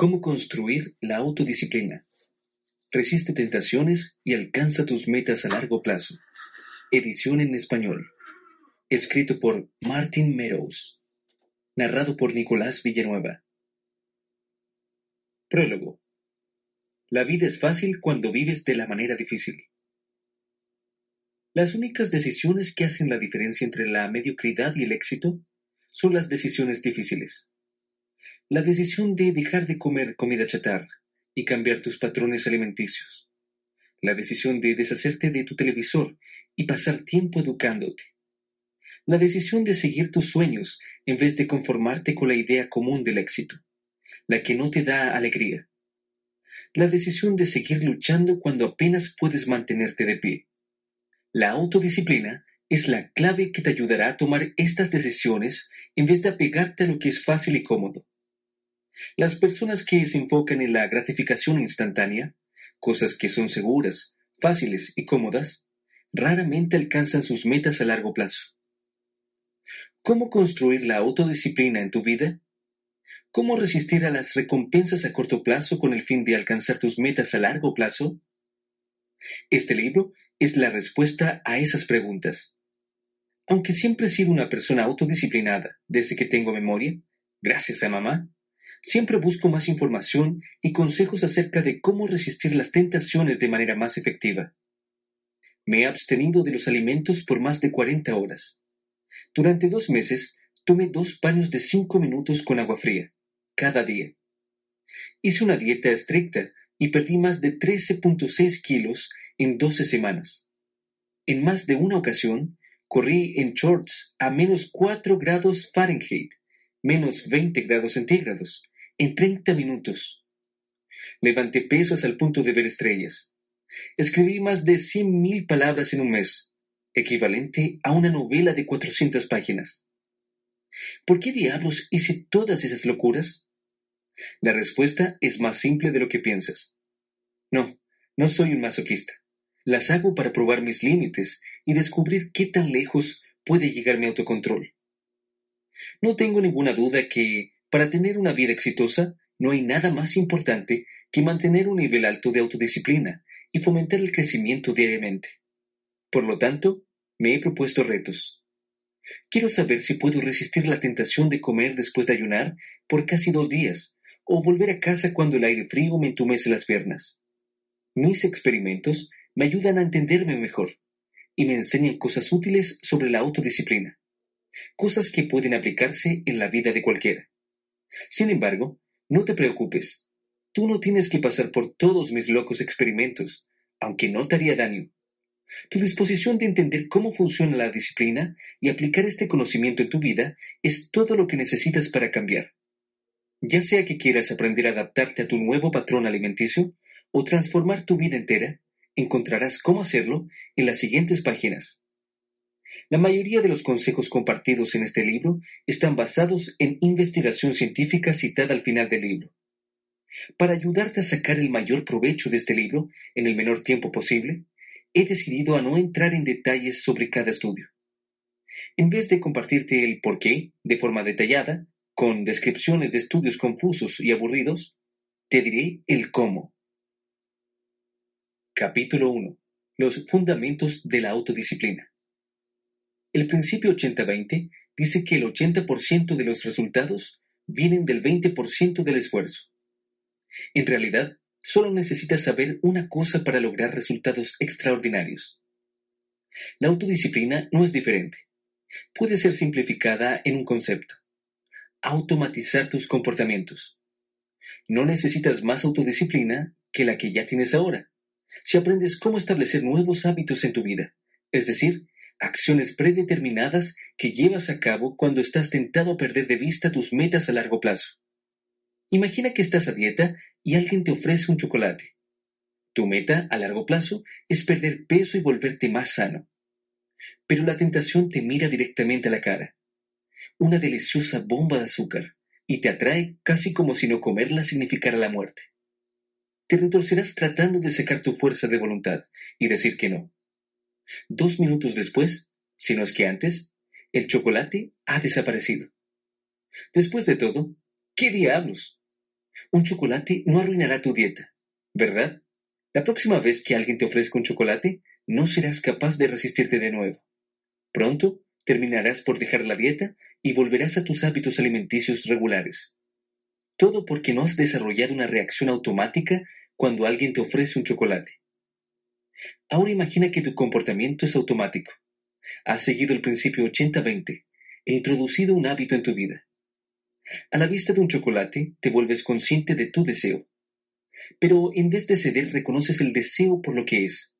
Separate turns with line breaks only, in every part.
Cómo construir la autodisciplina. Resiste tentaciones y alcanza tus metas a largo plazo. Edición en español. Escrito por Martin Meadows. Narrado por Nicolás Villanueva. Prólogo. La vida es fácil cuando vives de la manera difícil. Las únicas decisiones que hacen la diferencia entre la mediocridad y el éxito son las decisiones difíciles. La decisión de dejar de comer comida chatarra y cambiar tus patrones alimenticios. La decisión de deshacerte de tu televisor y pasar tiempo educándote. La decisión de seguir tus sueños en vez de conformarte con la idea común del éxito, la que no te da alegría. La decisión de seguir luchando cuando apenas puedes mantenerte de pie. La autodisciplina es la clave que te ayudará a tomar estas decisiones en vez de apegarte a lo que es fácil y cómodo. Las personas que se enfocan en la gratificación instantánea, cosas que son seguras, fáciles y cómodas, raramente alcanzan sus metas a largo plazo. ¿Cómo construir la autodisciplina en tu vida? ¿Cómo resistir a las recompensas a corto plazo con el fin de alcanzar tus metas a largo plazo? Este libro es la respuesta a esas preguntas. Aunque siempre he sido una persona autodisciplinada desde que tengo memoria, gracias a mamá, Siempre busco más información y consejos acerca de cómo resistir las tentaciones de manera más efectiva. Me he abstenido de los alimentos por más de 40 horas. Durante dos meses tomé dos baños de cinco minutos con agua fría, cada día. Hice una dieta estricta y perdí más de 13.6 kilos en 12 semanas. En más de una ocasión, corrí en shorts a menos 4 grados Fahrenheit, menos 20 grados centígrados, en treinta minutos. Levanté pesas al punto de ver estrellas. Escribí más de cien mil palabras en un mes, equivalente a una novela de cuatrocientas páginas. ¿Por qué diablos hice todas esas locuras? La respuesta es más simple de lo que piensas. No, no soy un masoquista. Las hago para probar mis límites y descubrir qué tan lejos puede llegar mi autocontrol. No tengo ninguna duda que, para tener una vida exitosa, no hay nada más importante que mantener un nivel alto de autodisciplina y fomentar el crecimiento diariamente. Por lo tanto, me he propuesto retos. Quiero saber si puedo resistir la tentación de comer después de ayunar por casi dos días, o volver a casa cuando el aire frío me entumece las piernas. Mis experimentos me ayudan a entenderme mejor y me enseñan cosas útiles sobre la autodisciplina, cosas que pueden aplicarse en la vida de cualquiera. Sin embargo, no te preocupes. Tú no tienes que pasar por todos mis locos experimentos, aunque no te haría daño. Tu disposición de entender cómo funciona la disciplina y aplicar este conocimiento en tu vida es todo lo que necesitas para cambiar. Ya sea que quieras aprender a adaptarte a tu nuevo patrón alimenticio o transformar tu vida entera, encontrarás cómo hacerlo en las siguientes páginas. La mayoría de los consejos compartidos en este libro están basados en investigación científica citada al final del libro. Para ayudarte a sacar el mayor provecho de este libro en el menor tiempo posible, he decidido a no entrar en detalles sobre cada estudio. En vez de compartirte el por qué de forma detallada, con descripciones de estudios confusos y aburridos, te diré el cómo. Capítulo 1. Los fundamentos de la autodisciplina. El principio 80-20 dice que el 80% de los resultados vienen del 20% del esfuerzo. En realidad, solo necesitas saber una cosa para lograr resultados extraordinarios. La autodisciplina no es diferente. Puede ser simplificada en un concepto. Automatizar tus comportamientos. No necesitas más autodisciplina que la que ya tienes ahora. Si aprendes cómo establecer nuevos hábitos en tu vida, es decir, acciones predeterminadas que llevas a cabo cuando estás tentado a perder de vista tus metas a largo plazo. Imagina que estás a dieta y alguien te ofrece un chocolate. Tu meta a largo plazo es perder peso y volverte más sano. Pero la tentación te mira directamente a la cara. Una deliciosa bomba de azúcar y te atrae casi como si no comerla significara la muerte. Te retorcerás tratando de sacar tu fuerza de voluntad y decir que no. Dos minutos después, si no es que antes, el chocolate ha desaparecido. Después de todo, ¿qué diablos? Un chocolate no arruinará tu dieta, ¿verdad? La próxima vez que alguien te ofrezca un chocolate, no serás capaz de resistirte de nuevo. Pronto terminarás por dejar la dieta y volverás a tus hábitos alimenticios regulares. Todo porque no has desarrollado una reacción automática cuando alguien te ofrece un chocolate. Ahora imagina que tu comportamiento es automático. Has seguido el principio 80-20 e introducido un hábito en tu vida. A la vista de un chocolate te vuelves consciente de tu deseo. Pero en vez de ceder reconoces el deseo por lo que es.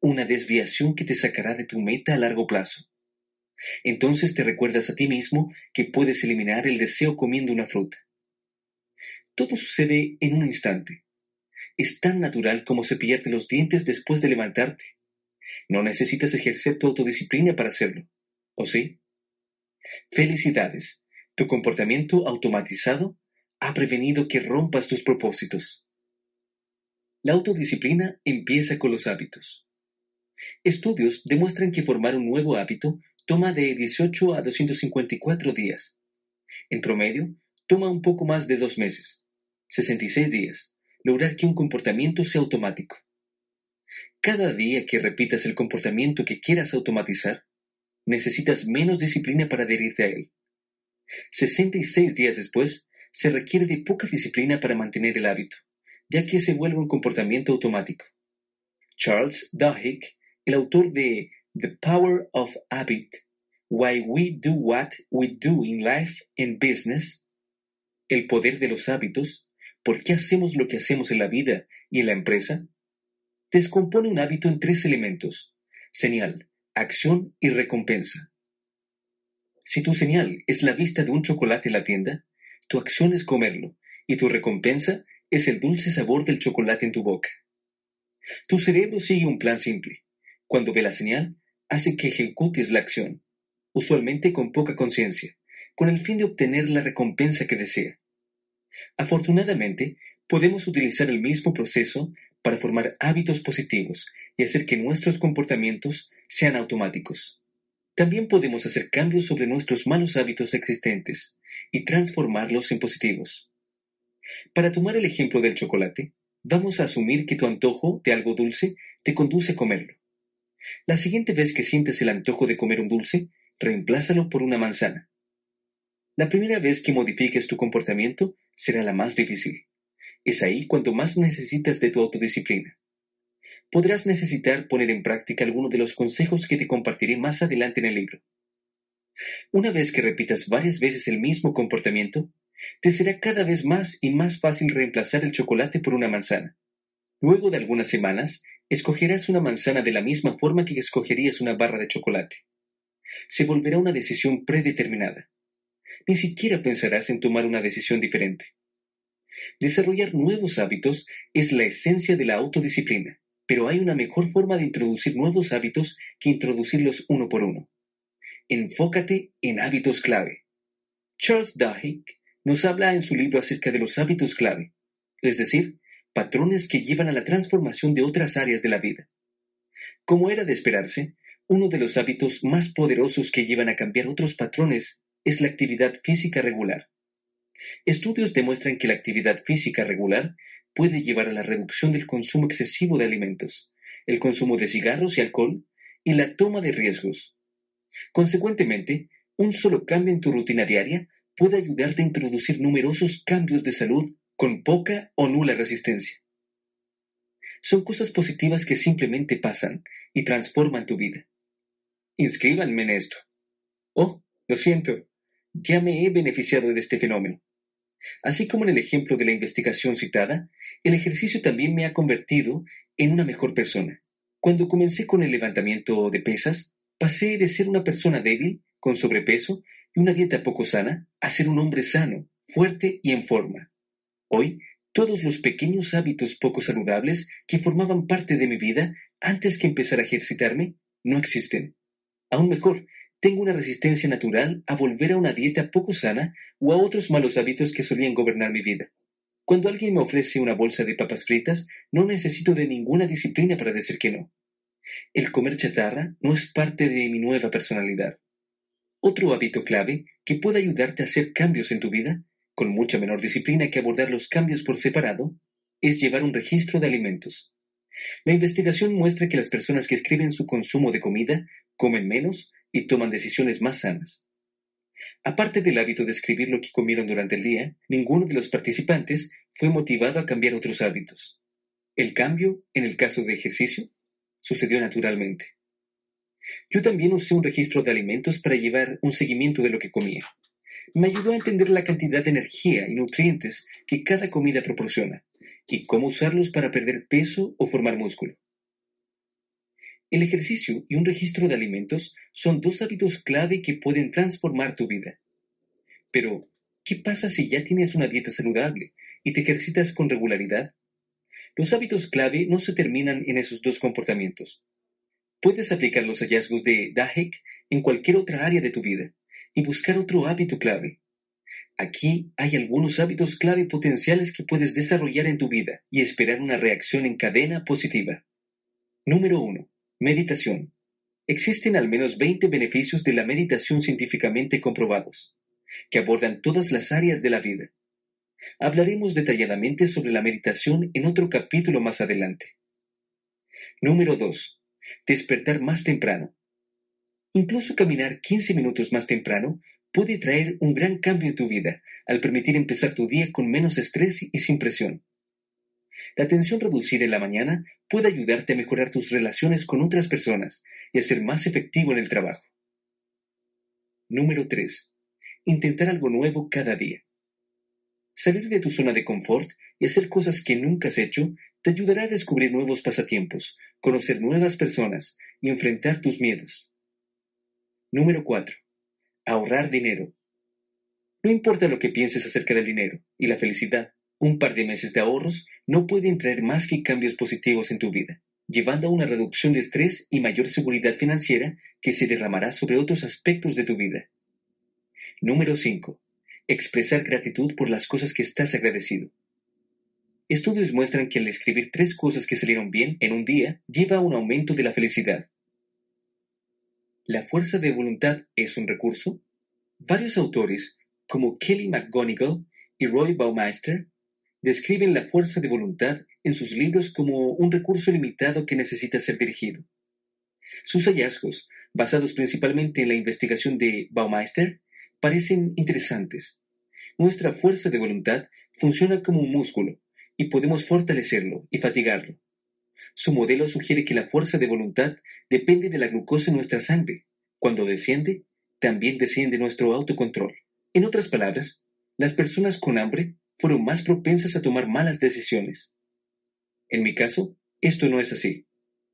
Una desviación que te sacará de tu meta a largo plazo. Entonces te recuerdas a ti mismo que puedes eliminar el deseo comiendo una fruta. Todo sucede en un instante. Es tan natural como cepillarte los dientes después de levantarte. No necesitas ejercer tu autodisciplina para hacerlo. ¿O sí? Felicidades. Tu comportamiento automatizado ha prevenido que rompas tus propósitos. La autodisciplina empieza con los hábitos. Estudios demuestran que formar un nuevo hábito toma de 18 a 254 días. En promedio, toma un poco más de dos meses, 66 días, lograr que un comportamiento sea automático. Cada día que repitas el comportamiento que quieras automatizar, necesitas menos disciplina para adherirte a él. 66 días después, se requiere de poca disciplina para mantener el hábito, ya que se vuelve un comportamiento automático. Charles Duhigg, el autor de The Power of Habit, Why We Do What We Do in Life and Business, El poder de los hábitos, ¿por qué hacemos lo que hacemos en la vida y en la empresa? Descompone un hábito en tres elementos, señal, acción y recompensa. Si tu señal es la vista de un chocolate en la tienda, tu acción es comerlo y tu recompensa es el dulce sabor del chocolate en tu boca. Tu cerebro sigue un plan simple. Cuando ve la señal, hace que ejecutes la acción, usualmente con poca conciencia, con el fin de obtener la recompensa que desea. Afortunadamente, podemos utilizar el mismo proceso para formar hábitos positivos y hacer que nuestros comportamientos sean automáticos. También podemos hacer cambios sobre nuestros malos hábitos existentes y transformarlos en positivos. Para tomar el ejemplo del chocolate, vamos a asumir que tu antojo de algo dulce te conduce a comerlo. La siguiente vez que sientes el antojo de comer un dulce, reemplázalo por una manzana. La primera vez que modifiques tu comportamiento será la más difícil. Es ahí cuando más necesitas de tu autodisciplina. Podrás necesitar poner en práctica algunos de los consejos que te compartiré más adelante en el libro. Una vez que repitas varias veces el mismo comportamiento, te será cada vez más y más fácil reemplazar el chocolate por una manzana. Luego de algunas semanas, escogerás una manzana de la misma forma que escogerías una barra de chocolate. Se volverá una decisión predeterminada. Ni siquiera pensarás en tomar una decisión diferente. Desarrollar nuevos hábitos es la esencia de la autodisciplina, pero hay una mejor forma de introducir nuevos hábitos que introducirlos uno por uno. Enfócate en hábitos clave. Charles Duhigg nos habla en su libro acerca de los hábitos clave, es decir, patrones que llevan a la transformación de otras áreas de la vida. Como era de esperarse, uno de los hábitos más poderosos que llevan a cambiar otros patrones es la actividad física regular. Estudios demuestran que la actividad física regular puede llevar a la reducción del consumo excesivo de alimentos, el consumo de cigarros y alcohol y la toma de riesgos. Consecuentemente, un solo cambio en tu rutina diaria puede ayudarte a introducir numerosos cambios de salud con poca o nula resistencia. Son cosas positivas que simplemente pasan y transforman tu vida. Inscríbanme en esto. Oh, lo siento, ya me he beneficiado de este fenómeno. Así como en el ejemplo de la investigación citada, el ejercicio también me ha convertido en una mejor persona. Cuando comencé con el levantamiento de pesas, pasé de ser una persona débil, con sobrepeso y una dieta poco sana, a ser un hombre sano, fuerte y en forma. Hoy, todos los pequeños hábitos poco saludables que formaban parte de mi vida antes que empezar a ejercitarme no existen. Aún mejor, tengo una resistencia natural a volver a una dieta poco sana o a otros malos hábitos que solían gobernar mi vida. Cuando alguien me ofrece una bolsa de papas fritas, no necesito de ninguna disciplina para decir que no. El comer chatarra no es parte de mi nueva personalidad. Otro hábito clave que puede ayudarte a hacer cambios en tu vida con mucha menor disciplina que abordar los cambios por separado, es llevar un registro de alimentos. La investigación muestra que las personas que escriben su consumo de comida comen menos y toman decisiones más sanas. Aparte del hábito de escribir lo que comieron durante el día, ninguno de los participantes fue motivado a cambiar otros hábitos. El cambio, en el caso de ejercicio, sucedió naturalmente. Yo también usé un registro de alimentos para llevar un seguimiento de lo que comía. Me ayudó a entender la cantidad de energía y nutrientes que cada comida proporciona y cómo usarlos para perder peso o formar músculo. El ejercicio y un registro de alimentos son dos hábitos clave que pueden transformar tu vida. Pero, ¿qué pasa si ya tienes una dieta saludable y te ejercitas con regularidad? Los hábitos clave no se terminan en esos dos comportamientos. Puedes aplicar los hallazgos de Dahek en cualquier otra área de tu vida y buscar otro hábito clave. Aquí hay algunos hábitos clave potenciales que puedes desarrollar en tu vida y esperar una reacción en cadena positiva. Número 1. Meditación. Existen al menos 20 beneficios de la meditación científicamente comprobados, que abordan todas las áreas de la vida. Hablaremos detalladamente sobre la meditación en otro capítulo más adelante. Número 2 despertar más temprano. Incluso caminar 15 minutos más temprano puede traer un gran cambio en tu vida al permitir empezar tu día con menos estrés y sin presión. La tensión reducida en la mañana puede ayudarte a mejorar tus relaciones con otras personas y a ser más efectivo en el trabajo. Número 3. Intentar algo nuevo cada día. Salir de tu zona de confort y hacer cosas que nunca has hecho te ayudará a descubrir nuevos pasatiempos, conocer nuevas personas y enfrentar tus miedos. Número 4. Ahorrar dinero. No importa lo que pienses acerca del dinero y la felicidad, un par de meses de ahorros no pueden traer más que cambios positivos en tu vida, llevando a una reducción de estrés y mayor seguridad financiera que se derramará sobre otros aspectos de tu vida. Número 5. Expresar gratitud por las cosas que estás agradecido. Estudios muestran que al escribir tres cosas que salieron bien en un día lleva a un aumento de la felicidad. ¿La fuerza de voluntad es un recurso? Varios autores, como Kelly McGonigal y Roy Baumeister, describen la fuerza de voluntad en sus libros como un recurso limitado que necesita ser dirigido. Sus hallazgos, basados principalmente en la investigación de Baumeister, parecen interesantes. Nuestra fuerza de voluntad funciona como un músculo y podemos fortalecerlo y fatigarlo. Su modelo sugiere que la fuerza de voluntad depende de la glucosa en nuestra sangre. Cuando desciende, también desciende nuestro autocontrol. En otras palabras, las personas con hambre fueron más propensas a tomar malas decisiones. En mi caso, esto no es así.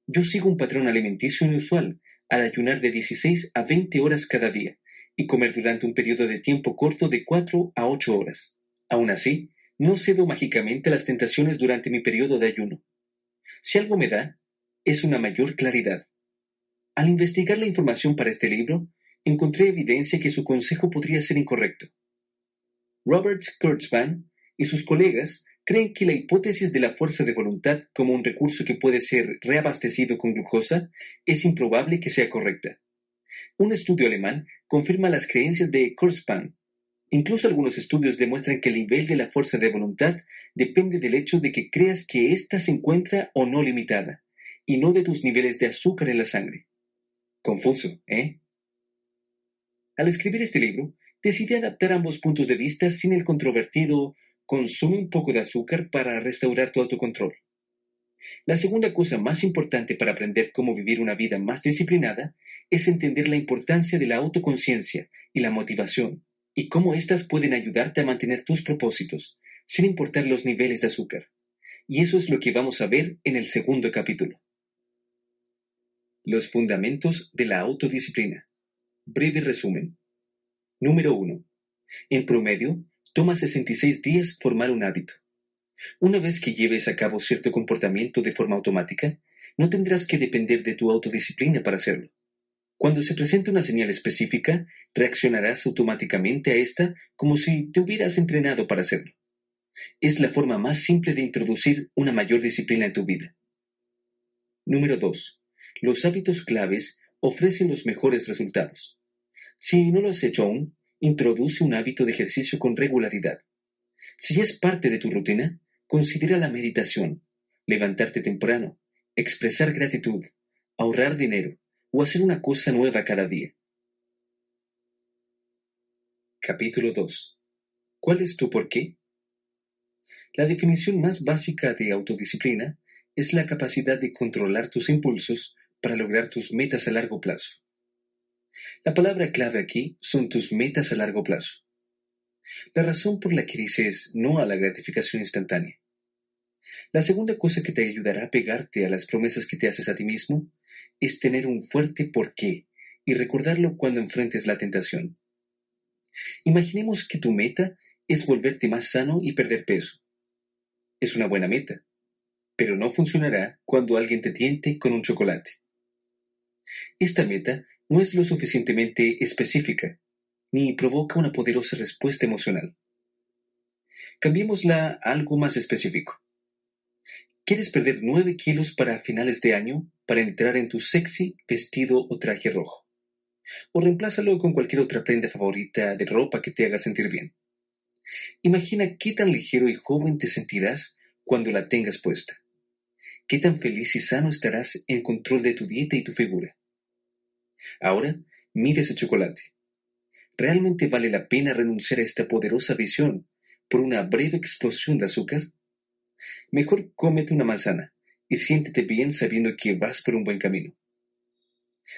Yo sigo un patrón alimenticio inusual al ayunar de 16 a 20 horas cada día y comer durante un periodo de tiempo corto de 4 a 8 horas. Aún así, no cedo mágicamente a las tentaciones durante mi periodo de ayuno. Si algo me da, es una mayor claridad. Al investigar la información para este libro, encontré evidencia que su consejo podría ser incorrecto. Robert Kurzban y sus colegas creen que la hipótesis de la fuerza de voluntad como un recurso que puede ser reabastecido con glucosa es improbable que sea correcta. Un estudio alemán confirma las creencias de Kurzban Incluso algunos estudios demuestran que el nivel de la fuerza de voluntad depende del hecho de que creas que ésta se encuentra o no limitada, y no de tus niveles de azúcar en la sangre. Confuso, ¿eh? Al escribir este libro, decidí adaptar ambos puntos de vista sin el controvertido consume un poco de azúcar para restaurar tu autocontrol. La segunda cosa más importante para aprender cómo vivir una vida más disciplinada es entender la importancia de la autoconciencia y la motivación y cómo éstas pueden ayudarte a mantener tus propósitos, sin importar los niveles de azúcar. Y eso es lo que vamos a ver en el segundo capítulo. Los fundamentos de la autodisciplina. Breve resumen. Número 1. En promedio, toma 66 días formar un hábito. Una vez que lleves a cabo cierto comportamiento de forma automática, no tendrás que depender de tu autodisciplina para hacerlo. Cuando se presente una señal específica, reaccionarás automáticamente a esta como si te hubieras entrenado para hacerlo. Es la forma más simple de introducir una mayor disciplina en tu vida. Número 2. Los hábitos claves ofrecen los mejores resultados. Si no lo has hecho aún, introduce un hábito de ejercicio con regularidad. Si es parte de tu rutina, considera la meditación, levantarte temprano, expresar gratitud, ahorrar dinero o hacer una cosa nueva cada día. Capítulo 2. ¿Cuál es tu por qué? La definición más básica de autodisciplina es la capacidad de controlar tus impulsos para lograr tus metas a largo plazo. La palabra clave aquí son tus metas a largo plazo. La razón por la que dices no a la gratificación instantánea. La segunda cosa que te ayudará a pegarte a las promesas que te haces a ti mismo es tener un fuerte porqué y recordarlo cuando enfrentes la tentación. Imaginemos que tu meta es volverte más sano y perder peso. Es una buena meta, pero no funcionará cuando alguien te tiente con un chocolate. Esta meta no es lo suficientemente específica, ni provoca una poderosa respuesta emocional. Cambiémosla a algo más específico. ¿Quieres perder nueve kilos para finales de año para entrar en tu sexy vestido o traje rojo? O reemplázalo con cualquier otra prenda favorita de ropa que te haga sentir bien. Imagina qué tan ligero y joven te sentirás cuando la tengas puesta. Qué tan feliz y sano estarás en control de tu dieta y tu figura. Ahora, mira ese chocolate. ¿Realmente vale la pena renunciar a esta poderosa visión por una breve explosión de azúcar? Mejor cómete una manzana y siéntete bien sabiendo que vas por un buen camino.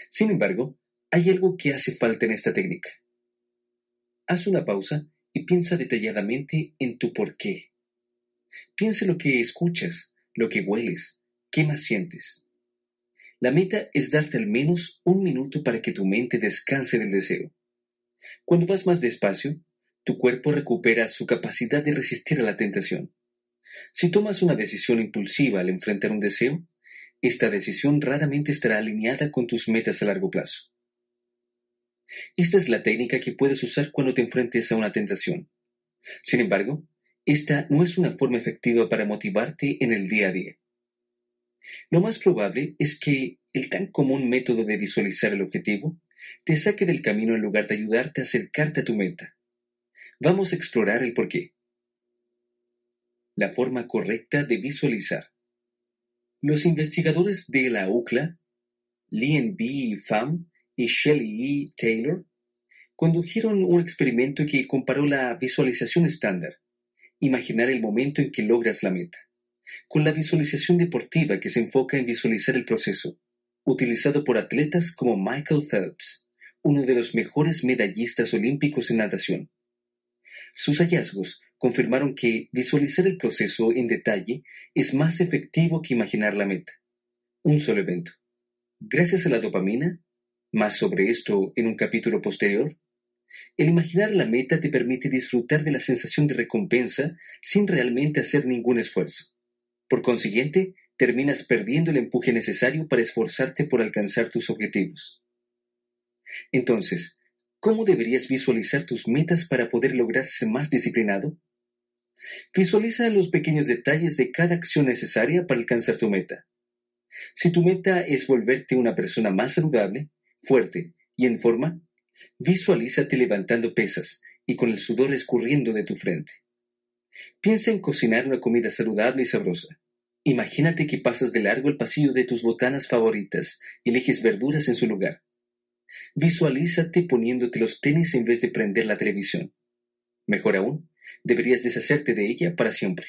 Sin embargo, hay algo que hace falta en esta técnica. Haz una pausa y piensa detalladamente en tu por qué. Piensa lo que escuchas, lo que hueles, qué más sientes. La meta es darte al menos un minuto para que tu mente descanse del deseo. Cuando vas más despacio, tu cuerpo recupera su capacidad de resistir a la tentación. Si tomas una decisión impulsiva al enfrentar un deseo, esta decisión raramente estará alineada con tus metas a largo plazo. Esta es la técnica que puedes usar cuando te enfrentes a una tentación. Sin embargo, esta no es una forma efectiva para motivarte en el día a día. Lo más probable es que el tan común método de visualizar el objetivo te saque del camino en lugar de ayudarte a acercarte a tu meta. Vamos a explorar el porqué. La forma correcta de visualizar. Los investigadores de la UCLA, Lien B. Pham y Shelley E. Taylor, condujeron un experimento que comparó la visualización estándar, imaginar el momento en que logras la meta, con la visualización deportiva que se enfoca en visualizar el proceso, utilizado por atletas como Michael Phelps, uno de los mejores medallistas olímpicos en natación. Sus hallazgos confirmaron que visualizar el proceso en detalle es más efectivo que imaginar la meta. Un solo evento. Gracias a la dopamina, más sobre esto en un capítulo posterior, el imaginar la meta te permite disfrutar de la sensación de recompensa sin realmente hacer ningún esfuerzo. Por consiguiente, terminas perdiendo el empuje necesario para esforzarte por alcanzar tus objetivos. Entonces, ¿cómo deberías visualizar tus metas para poder lograrse más disciplinado? Visualiza los pequeños detalles de cada acción necesaria para alcanzar tu meta. Si tu meta es volverte una persona más saludable, fuerte y en forma, visualízate levantando pesas y con el sudor escurriendo de tu frente. Piensa en cocinar una comida saludable y sabrosa. Imagínate que pasas de largo el pasillo de tus botanas favoritas y eliges verduras en su lugar. Visualízate poniéndote los tenis en vez de prender la televisión. Mejor aún, deberías deshacerte de ella para siempre.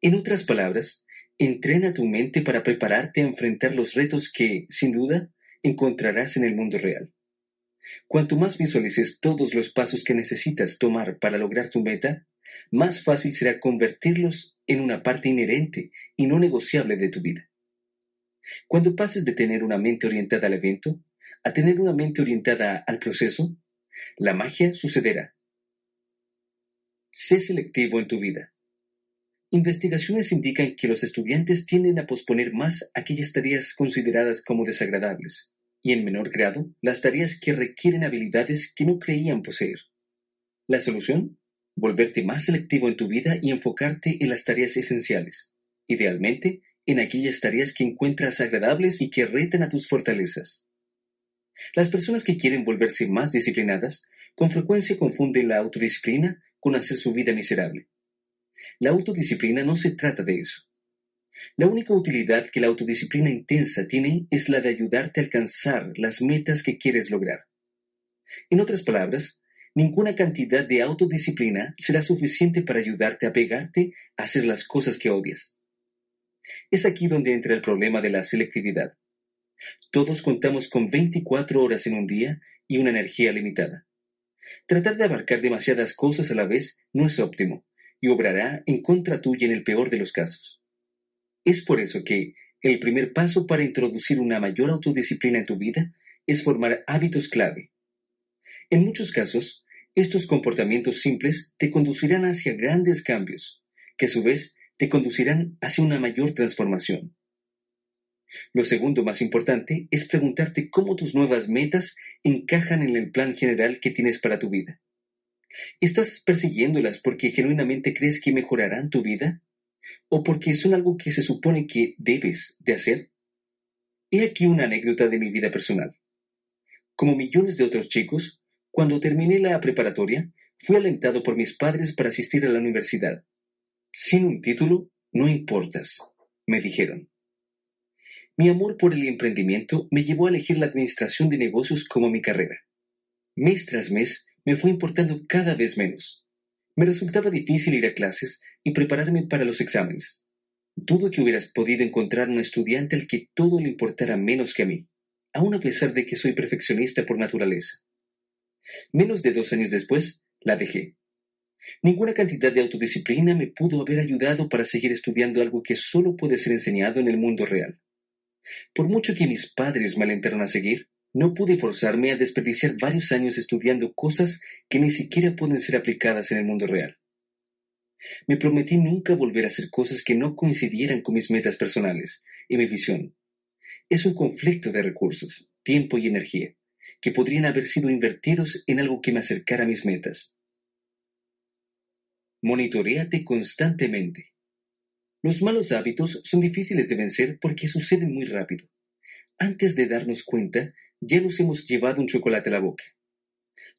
En otras palabras, entrena tu mente para prepararte a enfrentar los retos que, sin duda, encontrarás en el mundo real. Cuanto más visualices todos los pasos que necesitas tomar para lograr tu meta, más fácil será convertirlos en una parte inherente y no negociable de tu vida. Cuando pases de tener una mente orientada al evento a tener una mente orientada al proceso, la magia sucederá. Sé selectivo en tu vida. Investigaciones indican que los estudiantes tienden a posponer más aquellas tareas consideradas como desagradables, y en menor grado las tareas que requieren habilidades que no creían poseer. La solución volverte más selectivo en tu vida y enfocarte en las tareas esenciales, idealmente en aquellas tareas que encuentras agradables y que retan a tus fortalezas. Las personas que quieren volverse más disciplinadas con frecuencia confunden la autodisciplina con hacer su vida miserable. La autodisciplina no se trata de eso. La única utilidad que la autodisciplina intensa tiene es la de ayudarte a alcanzar las metas que quieres lograr. En otras palabras, ninguna cantidad de autodisciplina será suficiente para ayudarte a pegarte a hacer las cosas que odias. Es aquí donde entra el problema de la selectividad. Todos contamos con 24 horas en un día y una energía limitada. Tratar de abarcar demasiadas cosas a la vez no es óptimo y obrará en contra tuya en el peor de los casos. Es por eso que el primer paso para introducir una mayor autodisciplina en tu vida es formar hábitos clave. En muchos casos, estos comportamientos simples te conducirán hacia grandes cambios, que a su vez te conducirán hacia una mayor transformación. Lo segundo más importante es preguntarte cómo tus nuevas metas encajan en el plan general que tienes para tu vida. ¿Estás persiguiéndolas porque genuinamente crees que mejorarán tu vida? ¿O porque son algo que se supone que debes de hacer? He aquí una anécdota de mi vida personal. Como millones de otros chicos, cuando terminé la preparatoria, fui alentado por mis padres para asistir a la universidad. Sin un título, no importas, me dijeron. Mi amor por el emprendimiento me llevó a elegir la administración de negocios como mi carrera. Mes tras mes me fue importando cada vez menos. Me resultaba difícil ir a clases y prepararme para los exámenes. Dudo que hubieras podido encontrar un estudiante al que todo le importara menos que a mí, aun a pesar de que soy perfeccionista por naturaleza. Menos de dos años después, la dejé. Ninguna cantidad de autodisciplina me pudo haber ayudado para seguir estudiando algo que solo puede ser enseñado en el mundo real. Por mucho que mis padres me alentaron a seguir, no pude forzarme a desperdiciar varios años estudiando cosas que ni siquiera pueden ser aplicadas en el mundo real. Me prometí nunca volver a hacer cosas que no coincidieran con mis metas personales y mi visión. Es un conflicto de recursos, tiempo y energía, que podrían haber sido invertidos en algo que me acercara a mis metas. Monitoreate constantemente. Los malos hábitos son difíciles de vencer porque suceden muy rápido. Antes de darnos cuenta, ya nos hemos llevado un chocolate a la boca.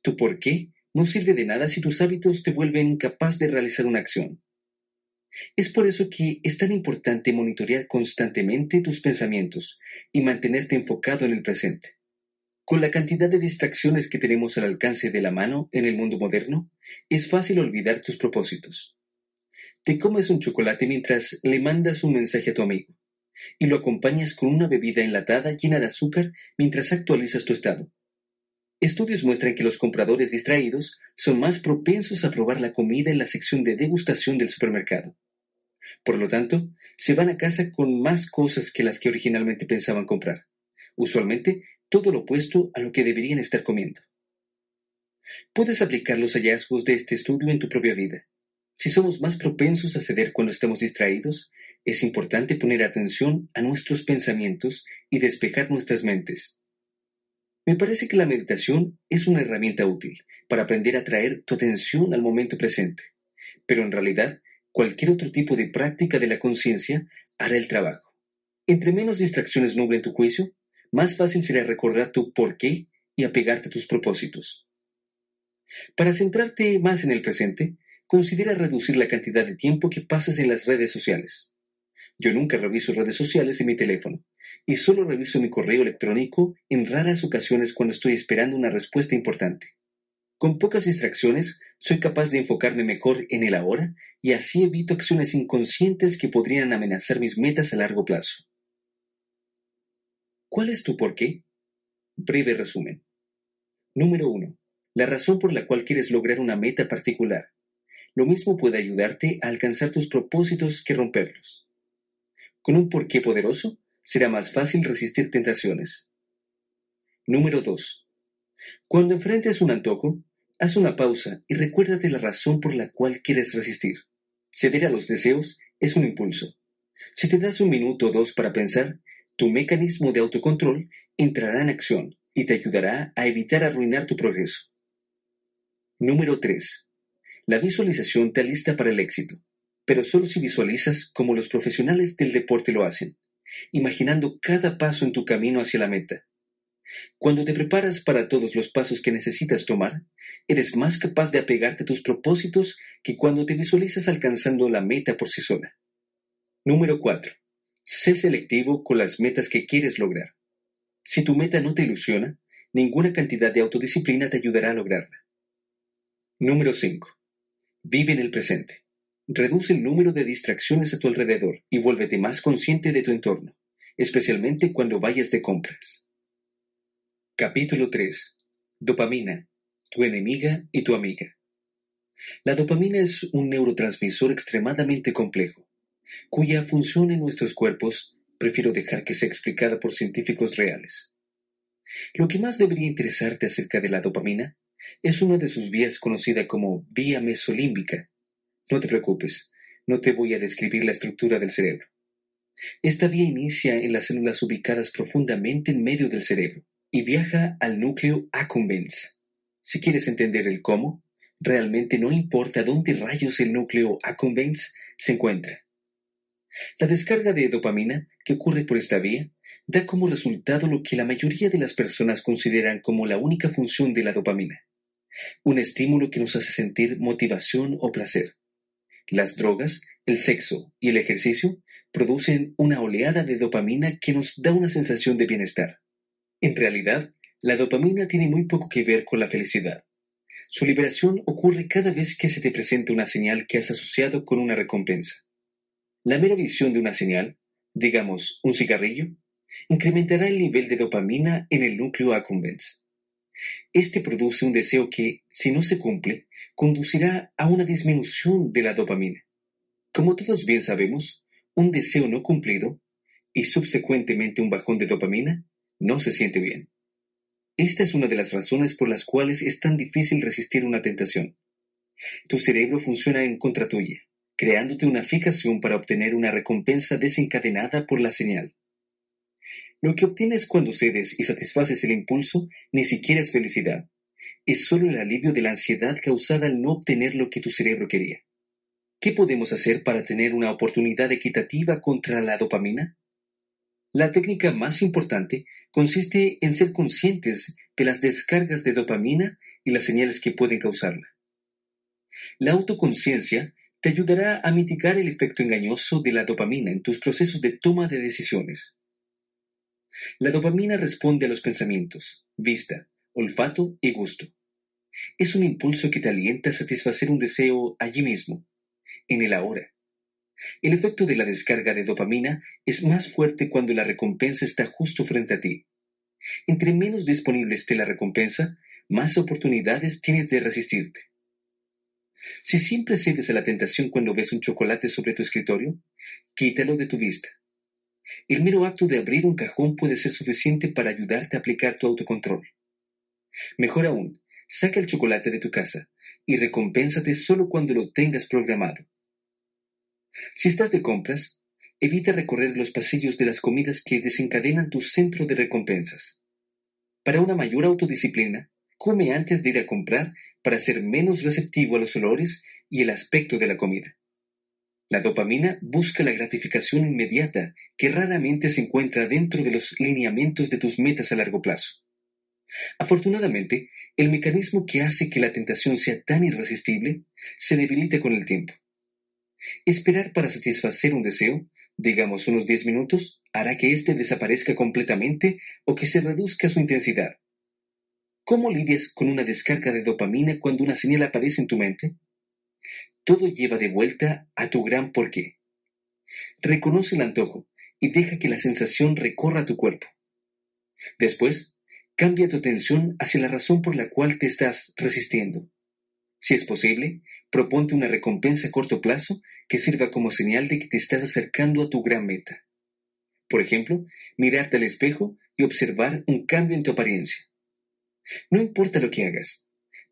Tu por qué no sirve de nada si tus hábitos te vuelven incapaz de realizar una acción. Es por eso que es tan importante monitorear constantemente tus pensamientos y mantenerte enfocado en el presente. Con la cantidad de distracciones que tenemos al alcance de la mano en el mundo moderno, es fácil olvidar tus propósitos. Te comes un chocolate mientras le mandas un mensaje a tu amigo y lo acompañas con una bebida enlatada llena de azúcar mientras actualizas tu estado. Estudios muestran que los compradores distraídos son más propensos a probar la comida en la sección de degustación del supermercado. Por lo tanto, se van a casa con más cosas que las que originalmente pensaban comprar. Usualmente, todo lo opuesto a lo que deberían estar comiendo. Puedes aplicar los hallazgos de este estudio en tu propia vida. Si somos más propensos a ceder cuando estamos distraídos, es importante poner atención a nuestros pensamientos y despejar nuestras mentes. Me parece que la meditación es una herramienta útil para aprender a traer tu atención al momento presente, pero en realidad cualquier otro tipo de práctica de la conciencia hará el trabajo. Entre menos distracciones nublen tu juicio, más fácil será recordar tu por qué y apegarte a tus propósitos. Para centrarte más en el presente, considera reducir la cantidad de tiempo que pasas en las redes sociales. Yo nunca reviso redes sociales en mi teléfono y solo reviso mi correo electrónico en raras ocasiones cuando estoy esperando una respuesta importante. Con pocas distracciones soy capaz de enfocarme mejor en el ahora y así evito acciones inconscientes que podrían amenazar mis metas a largo plazo. ¿Cuál es tu por qué? Breve resumen. Número 1. La razón por la cual quieres lograr una meta particular. Lo mismo puede ayudarte a alcanzar tus propósitos que romperlos. Con un porqué poderoso, será más fácil resistir tentaciones. Número 2. Cuando enfrentes un antojo, haz una pausa y recuérdate la razón por la cual quieres resistir. Ceder a los deseos es un impulso. Si te das un minuto o dos para pensar, tu mecanismo de autocontrol entrará en acción y te ayudará a evitar arruinar tu progreso. Número 3. La visualización te alista para el éxito, pero solo si visualizas como los profesionales del deporte lo hacen, imaginando cada paso en tu camino hacia la meta. Cuando te preparas para todos los pasos que necesitas tomar, eres más capaz de apegarte a tus propósitos que cuando te visualizas alcanzando la meta por sí sola. Número 4. Sé selectivo con las metas que quieres lograr. Si tu meta no te ilusiona, ninguna cantidad de autodisciplina te ayudará a lograrla. Número 5. Vive en el presente. Reduce el número de distracciones a tu alrededor y vuélvete más consciente de tu entorno, especialmente cuando vayas de compras. Capítulo 3. Dopamina, tu enemiga y tu amiga. La dopamina es un neurotransmisor extremadamente complejo, cuya función en nuestros cuerpos prefiero dejar que sea explicada por científicos reales. Lo que más debería interesarte acerca de la dopamina es una de sus vías conocida como vía mesolímbica. No te preocupes, no te voy a describir la estructura del cerebro. Esta vía inicia en las células ubicadas profundamente en medio del cerebro y viaja al núcleo accumbens. Si quieres entender el cómo, realmente no importa dónde rayos el núcleo accumbens se encuentra. La descarga de dopamina que ocurre por esta vía da como resultado lo que la mayoría de las personas consideran como la única función de la dopamina, un estímulo que nos hace sentir motivación o placer. Las drogas, el sexo y el ejercicio producen una oleada de dopamina que nos da una sensación de bienestar. En realidad, la dopamina tiene muy poco que ver con la felicidad. Su liberación ocurre cada vez que se te presenta una señal que has asociado con una recompensa. La mera visión de una señal, digamos un cigarrillo, incrementará el nivel de dopamina en el núcleo accumbens. Este produce un deseo que, si no se cumple, conducirá a una disminución de la dopamina. Como todos bien sabemos, un deseo no cumplido y subsecuentemente un bajón de dopamina no se siente bien. Esta es una de las razones por las cuales es tan difícil resistir una tentación. Tu cerebro funciona en contra tuya, creándote una fijación para obtener una recompensa desencadenada por la señal. Lo que obtienes cuando cedes y satisfaces el impulso ni siquiera es felicidad, es solo el alivio de la ansiedad causada al no obtener lo que tu cerebro quería. ¿Qué podemos hacer para tener una oportunidad equitativa contra la dopamina? La técnica más importante consiste en ser conscientes de las descargas de dopamina y las señales que pueden causarla. La autoconciencia te ayudará a mitigar el efecto engañoso de la dopamina en tus procesos de toma de decisiones. La dopamina responde a los pensamientos, vista, olfato y gusto. Es un impulso que te alienta a satisfacer un deseo allí mismo, en el ahora. El efecto de la descarga de dopamina es más fuerte cuando la recompensa está justo frente a ti. Entre menos disponible esté la recompensa, más oportunidades tienes de resistirte. Si siempre cedes a la tentación cuando ves un chocolate sobre tu escritorio, quítalo de tu vista. El mero acto de abrir un cajón puede ser suficiente para ayudarte a aplicar tu autocontrol. Mejor aún, saca el chocolate de tu casa y recompénsate solo cuando lo tengas programado. Si estás de compras, evita recorrer los pasillos de las comidas que desencadenan tu centro de recompensas. Para una mayor autodisciplina, come antes de ir a comprar para ser menos receptivo a los olores y el aspecto de la comida. La dopamina busca la gratificación inmediata que raramente se encuentra dentro de los lineamientos de tus metas a largo plazo. Afortunadamente, el mecanismo que hace que la tentación sea tan irresistible se debilita con el tiempo. Esperar para satisfacer un deseo, digamos unos 10 minutos, hará que éste desaparezca completamente o que se reduzca su intensidad. ¿Cómo lidias con una descarga de dopamina cuando una señal aparece en tu mente? Todo lleva de vuelta a tu gran porqué. Reconoce el antojo y deja que la sensación recorra tu cuerpo. Después, cambia tu atención hacia la razón por la cual te estás resistiendo. Si es posible, proponte una recompensa a corto plazo que sirva como señal de que te estás acercando a tu gran meta. Por ejemplo, mirarte al espejo y observar un cambio en tu apariencia. No importa lo que hagas,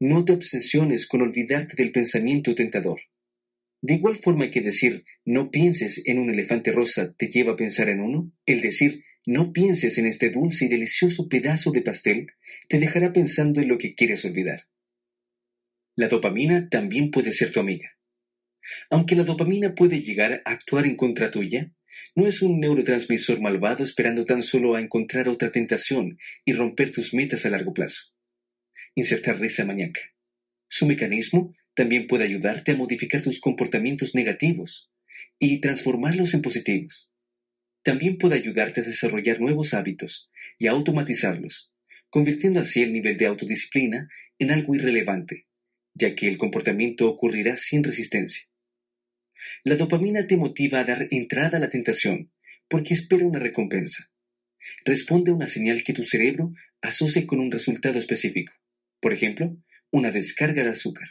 no te obsesiones con olvidarte del pensamiento tentador. De igual forma que decir no pienses en un elefante rosa te lleva a pensar en uno, el decir no pienses en este dulce y delicioso pedazo de pastel te dejará pensando en lo que quieres olvidar. La dopamina también puede ser tu amiga. Aunque la dopamina puede llegar a actuar en contra tuya, No es un neurotransmisor malvado esperando tan solo a encontrar otra tentación y romper tus metas a largo plazo. Insertar risa maníaca. Su mecanismo también puede ayudarte a modificar tus comportamientos negativos y transformarlos en positivos. También puede ayudarte a desarrollar nuevos hábitos y a automatizarlos, convirtiendo así el nivel de autodisciplina en algo irrelevante, ya que el comportamiento ocurrirá sin resistencia. La dopamina te motiva a dar entrada a la tentación, porque espera una recompensa. Responde a una señal que tu cerebro asocia con un resultado específico, por ejemplo, una descarga de azúcar.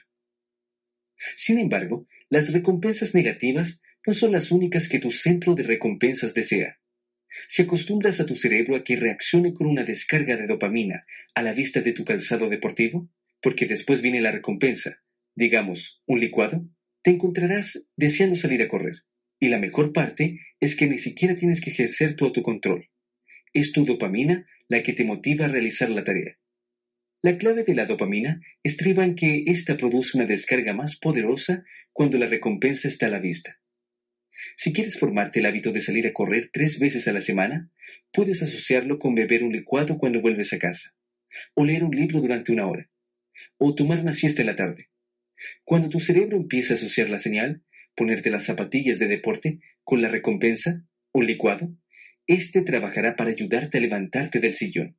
Sin embargo, las recompensas negativas no son las únicas que tu centro de recompensas desea. Si acostumbras a tu cerebro a que reaccione con una descarga de dopamina a la vista de tu calzado deportivo, porque después viene la recompensa, digamos, un licuado, te encontrarás deseando salir a correr. Y la mejor parte es que ni siquiera tienes que ejercer tu autocontrol. Es tu dopamina la que te motiva a realizar la tarea. La clave de la dopamina estriba en que ésta produce una descarga más poderosa cuando la recompensa está a la vista. Si quieres formarte el hábito de salir a correr tres veces a la semana, puedes asociarlo con beber un licuado cuando vuelves a casa, o leer un libro durante una hora, o tomar una siesta en la tarde. Cuando tu cerebro empieza a asociar la señal, ponerte las zapatillas de deporte, con la recompensa, un licuado, éste trabajará para ayudarte a levantarte del sillón.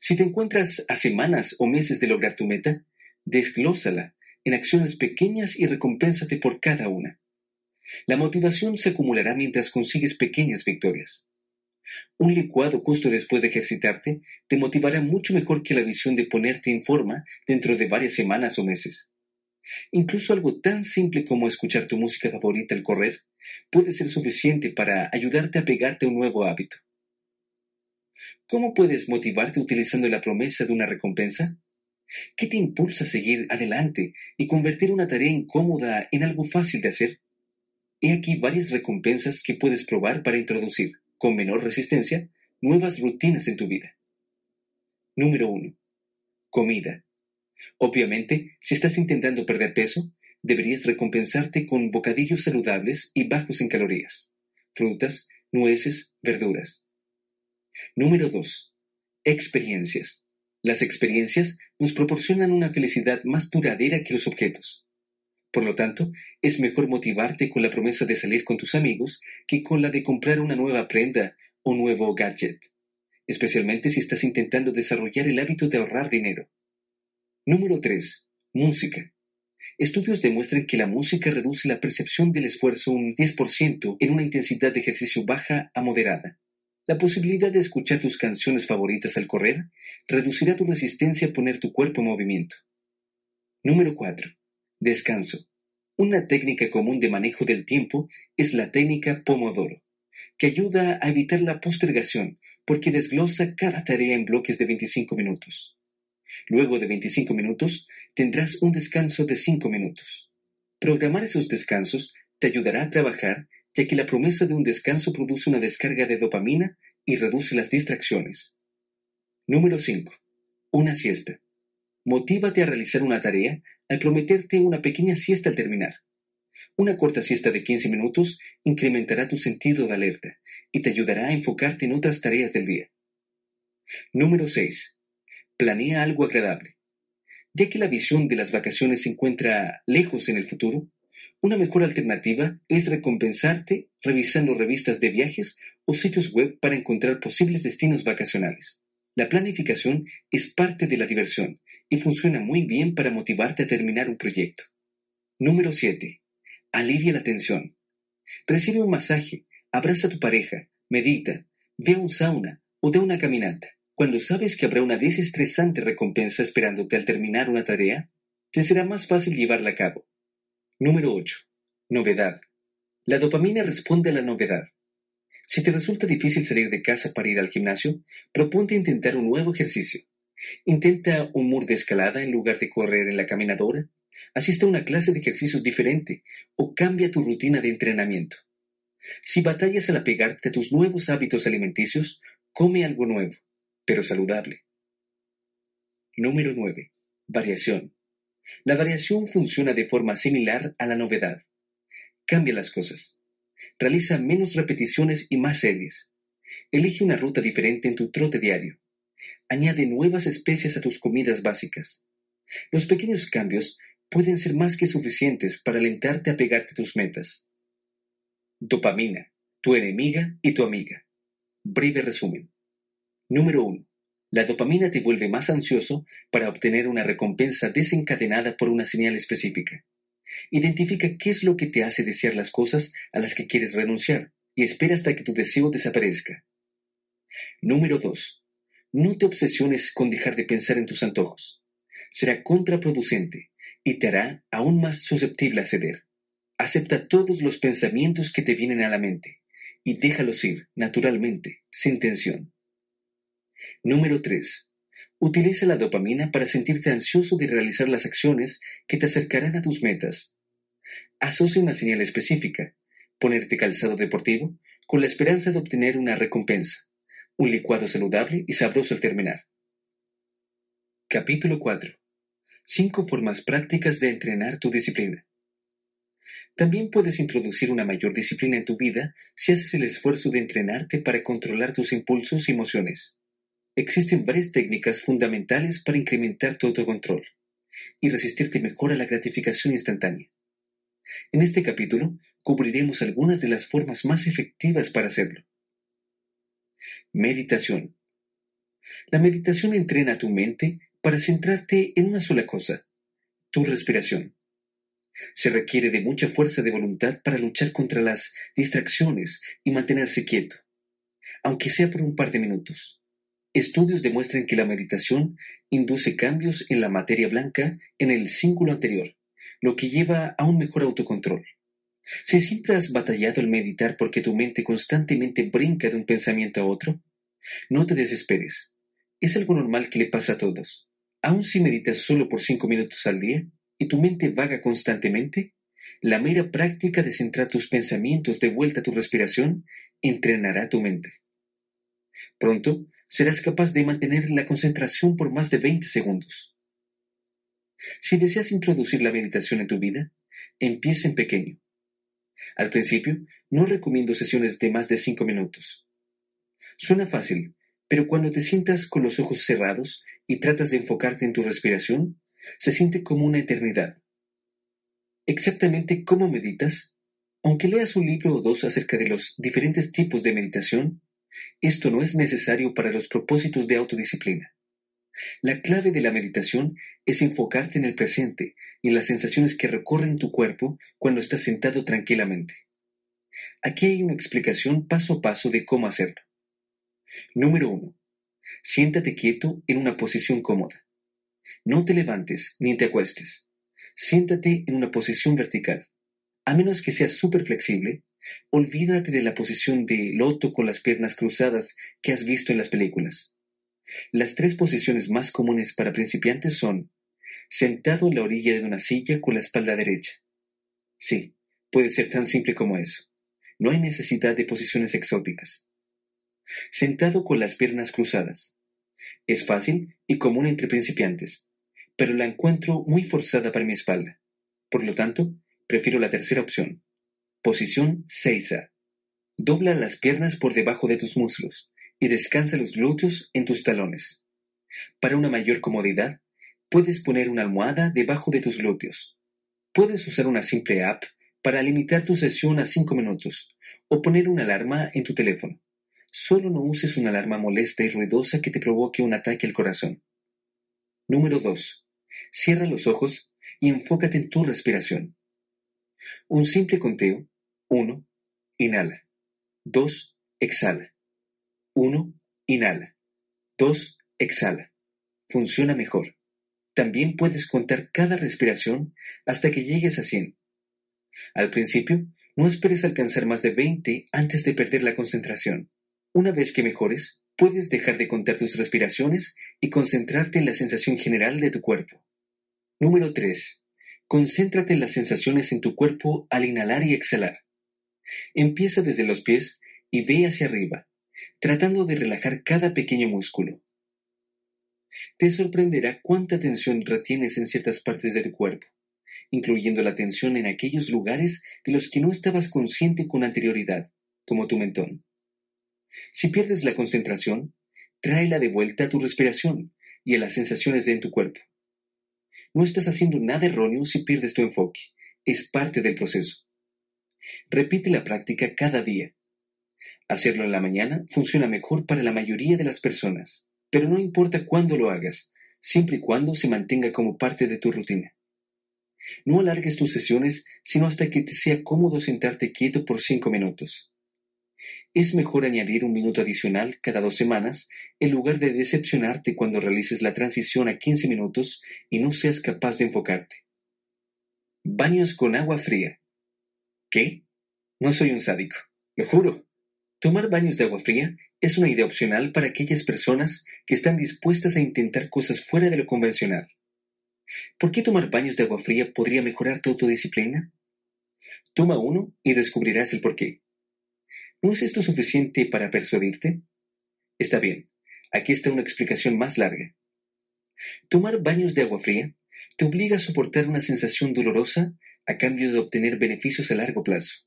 Si te encuentras a semanas o meses de lograr tu meta, desglósala en acciones pequeñas y recompénsate por cada una. La motivación se acumulará mientras consigues pequeñas victorias. Un licuado justo después de ejercitarte te motivará mucho mejor que la visión de ponerte en forma dentro de varias semanas o meses. Incluso algo tan simple como escuchar tu música favorita al correr puede ser suficiente para ayudarte a pegarte a un nuevo hábito. ¿Cómo puedes motivarte utilizando la promesa de una recompensa? ¿Qué te impulsa a seguir adelante y convertir una tarea incómoda en algo fácil de hacer? He aquí varias recompensas que puedes probar para introducir, con menor resistencia, nuevas rutinas en tu vida. Número 1. Comida. Obviamente, si estás intentando perder peso, deberías recompensarte con bocadillos saludables y bajos en calorías, frutas, nueces, verduras. Número 2. Experiencias. Las experiencias nos proporcionan una felicidad más duradera que los objetos. Por lo tanto, es mejor motivarte con la promesa de salir con tus amigos que con la de comprar una nueva prenda o nuevo gadget, especialmente si estás intentando desarrollar el hábito de ahorrar dinero. Número 3. Música. Estudios demuestran que la música reduce la percepción del esfuerzo un 10% en una intensidad de ejercicio baja a moderada. La posibilidad de escuchar tus canciones favoritas al correr reducirá tu resistencia a poner tu cuerpo en movimiento. Número 4. Descanso. Una técnica común de manejo del tiempo es la técnica Pomodoro, que ayuda a evitar la postergación porque desglosa cada tarea en bloques de 25 minutos. Luego de 25 minutos, tendrás un descanso de 5 minutos. Programar esos descansos te ayudará a trabajar, ya que la promesa de un descanso produce una descarga de dopamina y reduce las distracciones. Número 5. Una siesta. Motívate a realizar una tarea al prometerte una pequeña siesta al terminar. Una corta siesta de 15 minutos incrementará tu sentido de alerta y te ayudará a enfocarte en otras tareas del día. Número 6. Planea algo agradable. Ya que la visión de las vacaciones se encuentra lejos en el futuro, una mejor alternativa es recompensarte revisando revistas de viajes o sitios web para encontrar posibles destinos vacacionales. La planificación es parte de la diversión y funciona muy bien para motivarte a terminar un proyecto. Número 7. Alivia la tensión. Recibe un masaje, abraza a tu pareja, medita, ve a un sauna o de una caminata. Cuando sabes que habrá una desestresante recompensa esperándote al terminar una tarea, te será más fácil llevarla a cabo. Número 8. Novedad. La dopamina responde a la novedad. Si te resulta difícil salir de casa para ir al gimnasio, proponte intentar un nuevo ejercicio. Intenta un mur de escalada en lugar de correr en la caminadora. Asiste a una clase de ejercicios diferente o cambia tu rutina de entrenamiento. Si batallas al apegarte a tus nuevos hábitos alimenticios, come algo nuevo pero saludable. Número 9. Variación. La variación funciona de forma similar a la novedad. Cambia las cosas. Realiza menos repeticiones y más series. Elige una ruta diferente en tu trote diario. Añade nuevas especies a tus comidas básicas. Los pequeños cambios pueden ser más que suficientes para alentarte a pegarte tus metas. Dopamina, tu enemiga y tu amiga. Breve resumen. Número 1. La dopamina te vuelve más ansioso para obtener una recompensa desencadenada por una señal específica. Identifica qué es lo que te hace desear las cosas a las que quieres renunciar y espera hasta que tu deseo desaparezca. Número 2. No te obsesiones con dejar de pensar en tus antojos. Será contraproducente y te hará aún más susceptible a ceder. Acepta todos los pensamientos que te vienen a la mente y déjalos ir naturalmente, sin tensión. Número 3. Utiliza la dopamina para sentirte ansioso de realizar las acciones que te acercarán a tus metas. Asocia una señal específica, ponerte calzado deportivo, con la esperanza de obtener una recompensa, un licuado saludable y sabroso al terminar. Capítulo 4. Cinco formas prácticas de entrenar tu disciplina. También puedes introducir una mayor disciplina en tu vida si haces el esfuerzo de entrenarte para controlar tus impulsos y emociones. Existen varias técnicas fundamentales para incrementar tu autocontrol y resistirte mejor a la gratificación instantánea. En este capítulo cubriremos algunas de las formas más efectivas para hacerlo. Meditación. La meditación entrena tu mente para centrarte en una sola cosa, tu respiración. Se requiere de mucha fuerza de voluntad para luchar contra las distracciones y mantenerse quieto, aunque sea por un par de minutos. Estudios demuestran que la meditación induce cambios en la materia blanca en el cíngulo anterior, lo que lleva a un mejor autocontrol. Si siempre has batallado al meditar porque tu mente constantemente brinca de un pensamiento a otro, no te desesperes. Es algo normal que le pasa a todos. Aun si meditas solo por cinco minutos al día, y tu mente vaga constantemente, la mera práctica de centrar tus pensamientos de vuelta a tu respiración entrenará tu mente. Pronto serás capaz de mantener la concentración por más de 20 segundos. Si deseas introducir la meditación en tu vida, empieza en pequeño. Al principio, no recomiendo sesiones de más de 5 minutos. Suena fácil, pero cuando te sientas con los ojos cerrados y tratas de enfocarte en tu respiración, se siente como una eternidad. Exactamente cómo meditas, aunque leas un libro o dos acerca de los diferentes tipos de meditación, esto no es necesario para los propósitos de autodisciplina. La clave de la meditación es enfocarte en el presente y en las sensaciones que recorren tu cuerpo cuando estás sentado tranquilamente. Aquí hay una explicación paso a paso de cómo hacerlo. Número 1. Siéntate quieto en una posición cómoda. No te levantes ni te acuestes. Siéntate en una posición vertical. A menos que seas súper flexible, olvídate de la posición de loto con las piernas cruzadas que has visto en las películas. Las tres posiciones más comunes para principiantes son sentado en la orilla de una silla con la espalda derecha. Sí, puede ser tan simple como eso. No hay necesidad de posiciones exóticas. Sentado con las piernas cruzadas. Es fácil y común entre principiantes pero la encuentro muy forzada para mi espalda. Por lo tanto, prefiero la tercera opción. Posición 6A. Dobla las piernas por debajo de tus muslos y descansa los glúteos en tus talones. Para una mayor comodidad, puedes poner una almohada debajo de tus glúteos. Puedes usar una simple app para limitar tu sesión a 5 minutos o poner una alarma en tu teléfono. Solo no uses una alarma molesta y ruidosa que te provoque un ataque al corazón. Número 2. Cierra los ojos y enfócate en tu respiración. Un simple conteo. 1. Inhala. 2. Exhala. 1. Inhala. 2. Exhala. Funciona mejor. También puedes contar cada respiración hasta que llegues a 100. Al principio, no esperes alcanzar más de 20 antes de perder la concentración. Una vez que mejores, puedes dejar de contar tus respiraciones y concentrarte en la sensación general de tu cuerpo. Número 3. Concéntrate en las sensaciones en tu cuerpo al inhalar y exhalar. Empieza desde los pies y ve hacia arriba, tratando de relajar cada pequeño músculo. Te sorprenderá cuánta tensión retienes en ciertas partes de tu cuerpo, incluyendo la atención en aquellos lugares de los que no estabas consciente con anterioridad, como tu mentón. Si pierdes la concentración, tráela de vuelta a tu respiración y a las sensaciones de en tu cuerpo. No estás haciendo nada erróneo si pierdes tu enfoque. Es parte del proceso. Repite la práctica cada día. Hacerlo en la mañana funciona mejor para la mayoría de las personas, pero no importa cuándo lo hagas, siempre y cuando se mantenga como parte de tu rutina. No alargues tus sesiones sino hasta que te sea cómodo sentarte quieto por cinco minutos. Es mejor añadir un minuto adicional cada dos semanas en lugar de decepcionarte cuando realices la transición a 15 minutos y no seas capaz de enfocarte. Baños con agua fría. ¿Qué? No soy un sádico, lo juro. Tomar baños de agua fría es una idea opcional para aquellas personas que están dispuestas a intentar cosas fuera de lo convencional. ¿Por qué tomar baños de agua fría podría mejorar tu autodisciplina? Toma uno y descubrirás el porqué. ¿No es esto suficiente para persuadirte? Está bien, aquí está una explicación más larga. Tomar baños de agua fría te obliga a soportar una sensación dolorosa a cambio de obtener beneficios a largo plazo,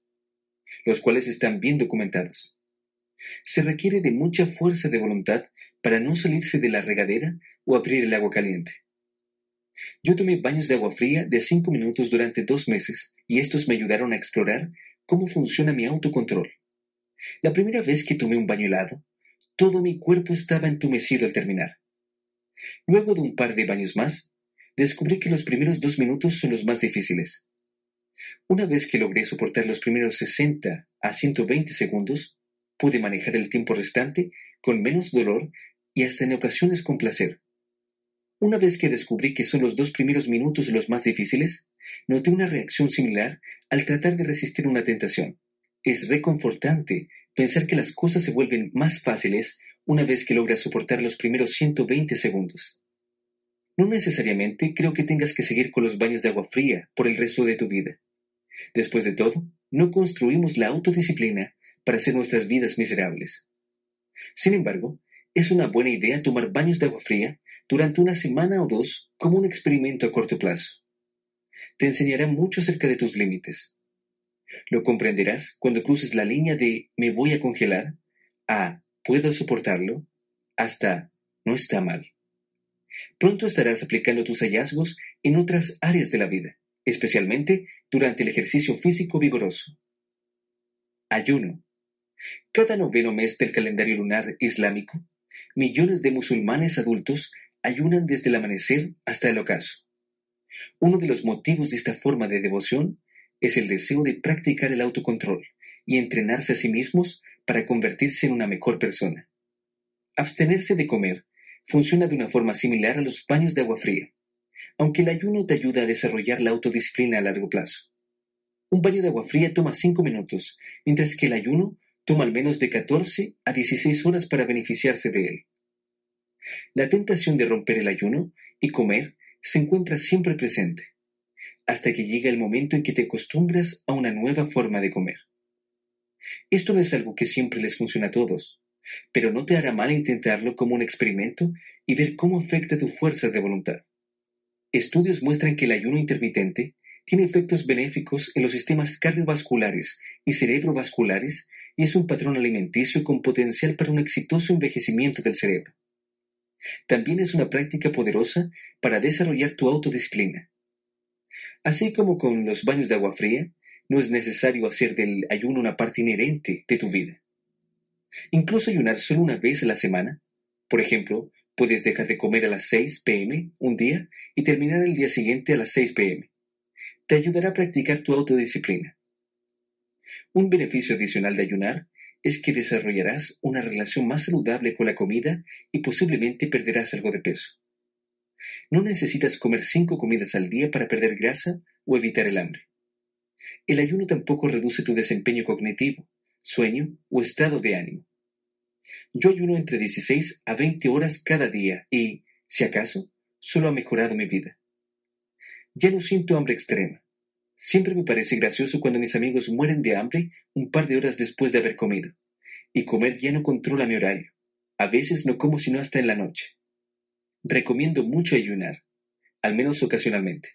los cuales están bien documentados. Se requiere de mucha fuerza de voluntad para no salirse de la regadera o abrir el agua caliente. Yo tomé baños de agua fría de cinco minutos durante dos meses y estos me ayudaron a explorar cómo funciona mi autocontrol. La primera vez que tomé un baño helado, todo mi cuerpo estaba entumecido al terminar. Luego de un par de baños más, descubrí que los primeros dos minutos son los más difíciles. Una vez que logré soportar los primeros 60 a 120 segundos, pude manejar el tiempo restante con menos dolor y hasta en ocasiones con placer. Una vez que descubrí que son los dos primeros minutos los más difíciles, noté una reacción similar al tratar de resistir una tentación. Es reconfortante pensar que las cosas se vuelven más fáciles una vez que logras soportar los primeros 120 segundos. No necesariamente creo que tengas que seguir con los baños de agua fría por el resto de tu vida. Después de todo, no construimos la autodisciplina para hacer nuestras vidas miserables. Sin embargo, es una buena idea tomar baños de agua fría durante una semana o dos como un experimento a corto plazo. Te enseñará mucho acerca de tus límites, lo comprenderás cuando cruces la línea de me voy a congelar a puedo soportarlo hasta no está mal. Pronto estarás aplicando tus hallazgos en otras áreas de la vida, especialmente durante el ejercicio físico vigoroso. Ayuno. Cada noveno mes del calendario lunar islámico, millones de musulmanes adultos ayunan desde el amanecer hasta el ocaso. Uno de los motivos de esta forma de devoción es el deseo de practicar el autocontrol y entrenarse a sí mismos para convertirse en una mejor persona. Abstenerse de comer funciona de una forma similar a los baños de agua fría, aunque el ayuno te ayuda a desarrollar la autodisciplina a largo plazo. Un baño de agua fría toma 5 minutos, mientras que el ayuno toma al menos de 14 a 16 horas para beneficiarse de él. La tentación de romper el ayuno y comer se encuentra siempre presente hasta que llega el momento en que te acostumbras a una nueva forma de comer. Esto no es algo que siempre les funciona a todos, pero no te hará mal intentarlo como un experimento y ver cómo afecta tu fuerza de voluntad. Estudios muestran que el ayuno intermitente tiene efectos benéficos en los sistemas cardiovasculares y cerebrovasculares y es un patrón alimenticio con potencial para un exitoso envejecimiento del cerebro. También es una práctica poderosa para desarrollar tu autodisciplina. Así como con los baños de agua fría, no es necesario hacer del ayuno una parte inherente de tu vida. Incluso ayunar solo una vez a la semana, por ejemplo, puedes dejar de comer a las 6 pm un día y terminar el día siguiente a las 6 pm. Te ayudará a practicar tu autodisciplina. Un beneficio adicional de ayunar es que desarrollarás una relación más saludable con la comida y posiblemente perderás algo de peso. No necesitas comer cinco comidas al día para perder grasa o evitar el hambre. El ayuno tampoco reduce tu desempeño cognitivo, sueño o estado de ánimo. Yo ayuno entre 16 a 20 horas cada día y, si acaso, solo ha mejorado mi vida. Ya no siento hambre extrema. Siempre me parece gracioso cuando mis amigos mueren de hambre un par de horas después de haber comido. Y comer ya no controla mi horario. A veces no como sino hasta en la noche. Recomiendo mucho ayunar, al menos ocasionalmente.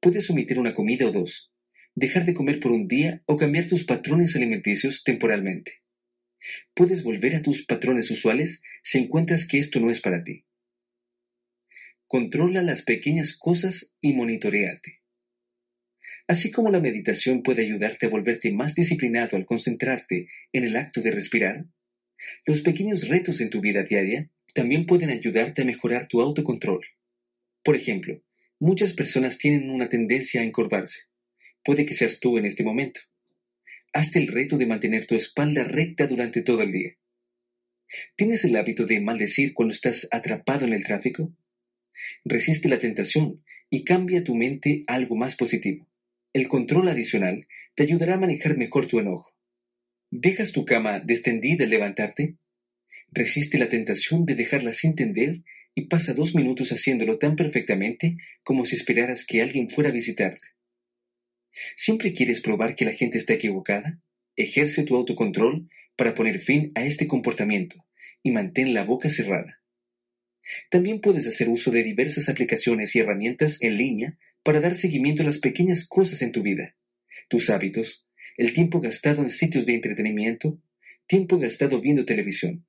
Puedes omitir una comida o dos, dejar de comer por un día o cambiar tus patrones alimenticios temporalmente. Puedes volver a tus patrones usuales si encuentras que esto no es para ti. Controla las pequeñas cosas y monitoreate. Así como la meditación puede ayudarte a volverte más disciplinado al concentrarte en el acto de respirar, los pequeños retos en tu vida diaria también pueden ayudarte a mejorar tu autocontrol. Por ejemplo, muchas personas tienen una tendencia a encorvarse. Puede que seas tú en este momento. Hazte el reto de mantener tu espalda recta durante todo el día. ¿Tienes el hábito de maldecir cuando estás atrapado en el tráfico? Resiste la tentación y cambia tu mente a algo más positivo. El control adicional te ayudará a manejar mejor tu enojo. ¿Dejas tu cama destendida al levantarte? Resiste la tentación de dejarla sin tender y pasa dos minutos haciéndolo tan perfectamente como si esperaras que alguien fuera a visitarte. ¿Siempre quieres probar que la gente está equivocada? Ejerce tu autocontrol para poner fin a este comportamiento y mantén la boca cerrada. También puedes hacer uso de diversas aplicaciones y herramientas en línea para dar seguimiento a las pequeñas cosas en tu vida, tus hábitos, el tiempo gastado en sitios de entretenimiento, tiempo gastado viendo televisión.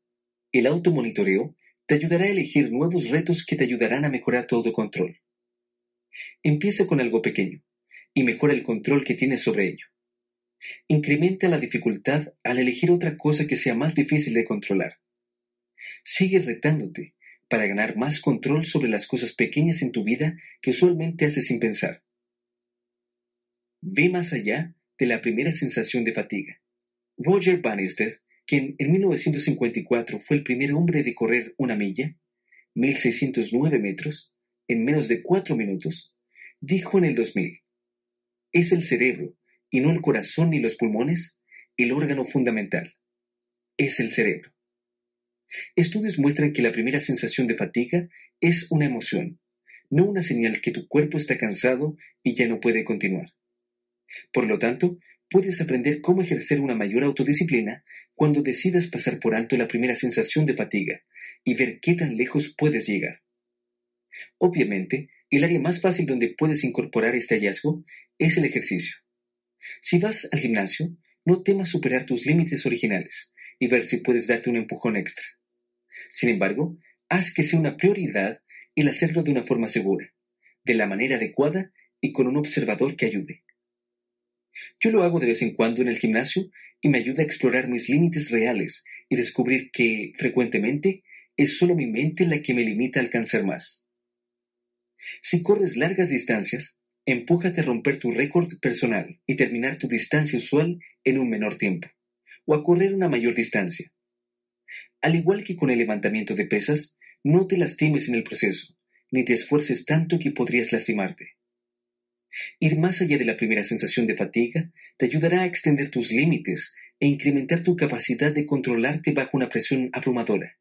El automonitoreo te ayudará a elegir nuevos retos que te ayudarán a mejorar tu autocontrol. Empieza con algo pequeño y mejora el control que tienes sobre ello. Incrementa la dificultad al elegir otra cosa que sea más difícil de controlar. Sigue retándote para ganar más control sobre las cosas pequeñas en tu vida que usualmente haces sin pensar. Ve más allá de la primera sensación de fatiga. Roger Bannister, quien en 1954 fue el primer hombre de correr una milla, 1609 metros, en menos de cuatro minutos, dijo en el 2000, es el cerebro, y no el corazón ni los pulmones, el órgano fundamental. Es el cerebro. Estudios muestran que la primera sensación de fatiga es una emoción, no una señal que tu cuerpo está cansado y ya no puede continuar. Por lo tanto, puedes aprender cómo ejercer una mayor autodisciplina cuando decidas pasar por alto la primera sensación de fatiga y ver qué tan lejos puedes llegar. Obviamente, el área más fácil donde puedes incorporar este hallazgo es el ejercicio. Si vas al gimnasio, no temas superar tus límites originales y ver si puedes darte un empujón extra. Sin embargo, haz que sea una prioridad el hacerlo de una forma segura, de la manera adecuada y con un observador que ayude. Yo lo hago de vez en cuando en el gimnasio y me ayuda a explorar mis límites reales y descubrir que, frecuentemente, es solo mi mente la que me limita a alcanzar más. Si corres largas distancias, empújate a romper tu récord personal y terminar tu distancia usual en un menor tiempo, o a correr una mayor distancia. Al igual que con el levantamiento de pesas, no te lastimes en el proceso, ni te esfuerces tanto que podrías lastimarte. Ir más allá de la primera sensación de fatiga te ayudará a extender tus límites e incrementar tu capacidad de controlarte bajo una presión abrumadora.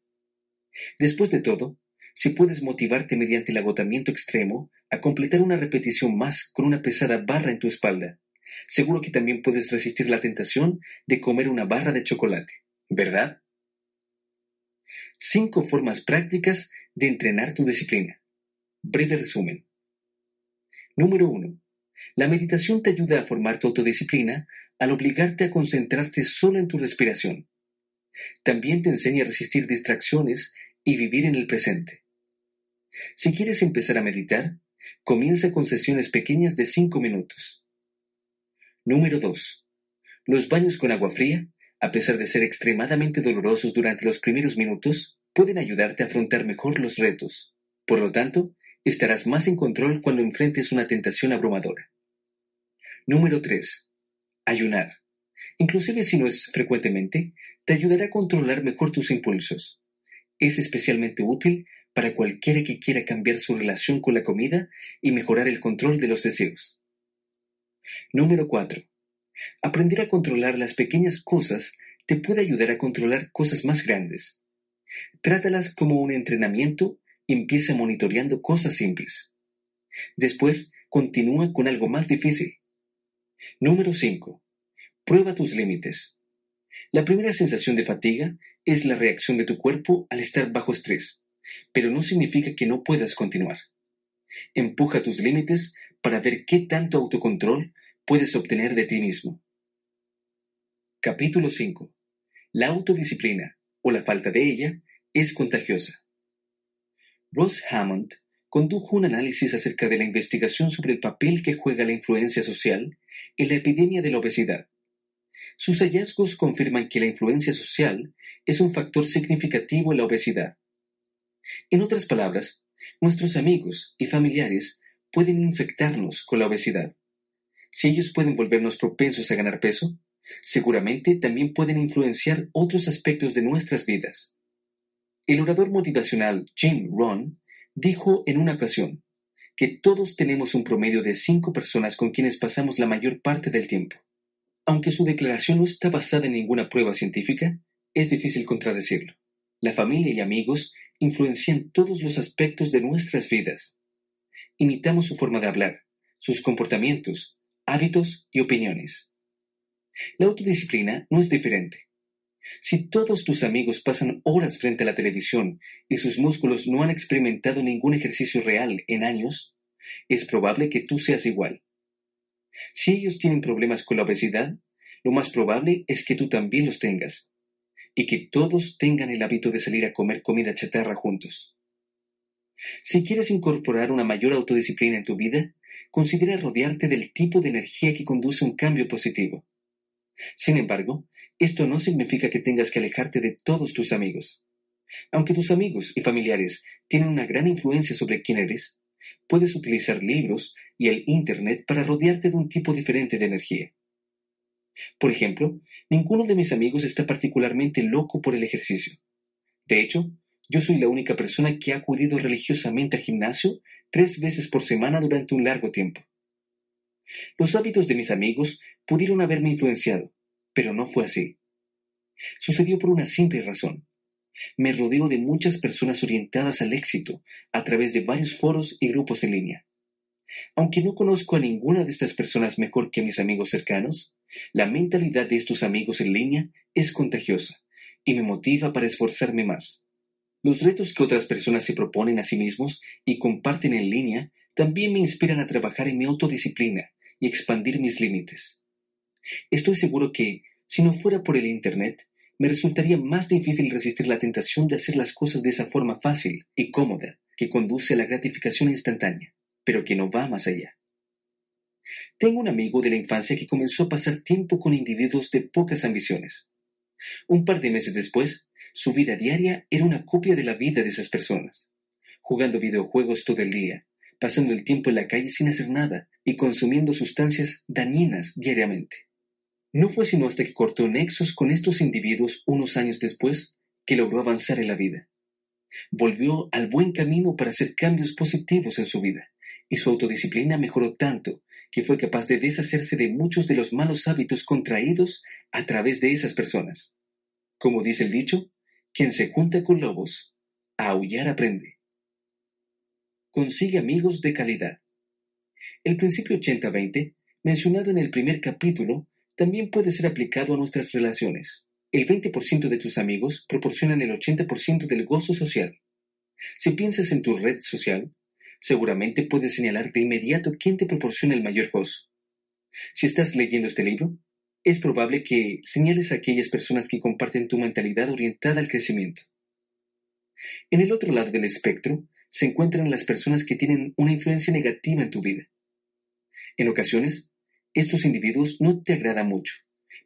Después de todo, si puedes motivarte mediante el agotamiento extremo a completar una repetición más con una pesada barra en tu espalda, seguro que también puedes resistir la tentación de comer una barra de chocolate, ¿verdad? Cinco formas prácticas de entrenar tu disciplina. Breve resumen. Número 1. La meditación te ayuda a formar tu autodisciplina al obligarte a concentrarte solo en tu respiración. También te enseña a resistir distracciones y vivir en el presente. Si quieres empezar a meditar, comienza con sesiones pequeñas de 5 minutos. Número 2. Los baños con agua fría, a pesar de ser extremadamente dolorosos durante los primeros minutos, pueden ayudarte a afrontar mejor los retos. Por lo tanto, estarás más en control cuando enfrentes una tentación abrumadora. Número 3. Ayunar. Inclusive si no es frecuentemente, te ayudará a controlar mejor tus impulsos. Es especialmente útil para cualquiera que quiera cambiar su relación con la comida y mejorar el control de los deseos. Número 4. Aprender a controlar las pequeñas cosas te puede ayudar a controlar cosas más grandes. Trátalas como un entrenamiento empieza monitoreando cosas simples. Después, continúa con algo más difícil. Número 5. Prueba tus límites. La primera sensación de fatiga es la reacción de tu cuerpo al estar bajo estrés pero no significa que no puedas continuar. Empuja tus límites para ver qué tanto autocontrol puedes obtener de ti mismo. Capítulo 5. La autodisciplina, o la falta de ella, es contagiosa. Ross Hammond condujo un análisis acerca de la investigación sobre el papel que juega la influencia social en la epidemia de la obesidad. Sus hallazgos confirman que la influencia social es un factor significativo en la obesidad. En otras palabras, nuestros amigos y familiares pueden infectarnos con la obesidad. Si ellos pueden volvernos propensos a ganar peso, seguramente también pueden influenciar otros aspectos de nuestras vidas. El orador motivacional Jim Rohn dijo en una ocasión que todos tenemos un promedio de cinco personas con quienes pasamos la mayor parte del tiempo. Aunque su declaración no está basada en ninguna prueba científica, es difícil contradecirlo. La familia y amigos influencian todos los aspectos de nuestras vidas. Imitamos su forma de hablar, sus comportamientos, hábitos y opiniones. La autodisciplina no es diferente. Si todos tus amigos pasan horas frente a la televisión y sus músculos no han experimentado ningún ejercicio real en años, es probable que tú seas igual. Si ellos tienen problemas con la obesidad, lo más probable es que tú también los tengas, y que todos tengan el hábito de salir a comer comida chatarra juntos. Si quieres incorporar una mayor autodisciplina en tu vida, considera rodearte del tipo de energía que conduce un cambio positivo. Sin embargo, esto no significa que tengas que alejarte de todos tus amigos. Aunque tus amigos y familiares tienen una gran influencia sobre quién eres, puedes utilizar libros y el Internet para rodearte de un tipo diferente de energía. Por ejemplo, ninguno de mis amigos está particularmente loco por el ejercicio. De hecho, yo soy la única persona que ha acudido religiosamente al gimnasio tres veces por semana durante un largo tiempo. Los hábitos de mis amigos pudieron haberme influenciado, pero no fue así. Sucedió por una simple razón. Me rodeo de muchas personas orientadas al éxito a través de varios foros y grupos en línea. Aunque no conozco a ninguna de estas personas mejor que a mis amigos cercanos, la mentalidad de estos amigos en línea es contagiosa y me motiva para esforzarme más. Los retos que otras personas se proponen a sí mismos y comparten en línea también me inspiran a trabajar en mi autodisciplina y expandir mis límites. Estoy seguro que, si no fuera por el Internet, me resultaría más difícil resistir la tentación de hacer las cosas de esa forma fácil y cómoda que conduce a la gratificación instantánea, pero que no va más allá. Tengo un amigo de la infancia que comenzó a pasar tiempo con individuos de pocas ambiciones. Un par de meses después, su vida diaria era una copia de la vida de esas personas, jugando videojuegos todo el día, pasando el tiempo en la calle sin hacer nada y consumiendo sustancias dañinas diariamente. No fue sino hasta que cortó nexos con estos individuos unos años después que logró avanzar en la vida. Volvió al buen camino para hacer cambios positivos en su vida, y su autodisciplina mejoró tanto que fue capaz de deshacerse de muchos de los malos hábitos contraídos a través de esas personas. Como dice el dicho, quien se junta con lobos, a aullar aprende. Consigue amigos de calidad. El principio 80-20, mencionado en el primer capítulo, también puede ser aplicado a nuestras relaciones. El 20% de tus amigos proporcionan el 80% del gozo social. Si piensas en tu red social, seguramente puedes señalar de inmediato quién te proporciona el mayor gozo. Si estás leyendo este libro, es probable que señales a aquellas personas que comparten tu mentalidad orientada al crecimiento. En el otro lado del espectro se encuentran las personas que tienen una influencia negativa en tu vida. En ocasiones, estos individuos no te agradan mucho,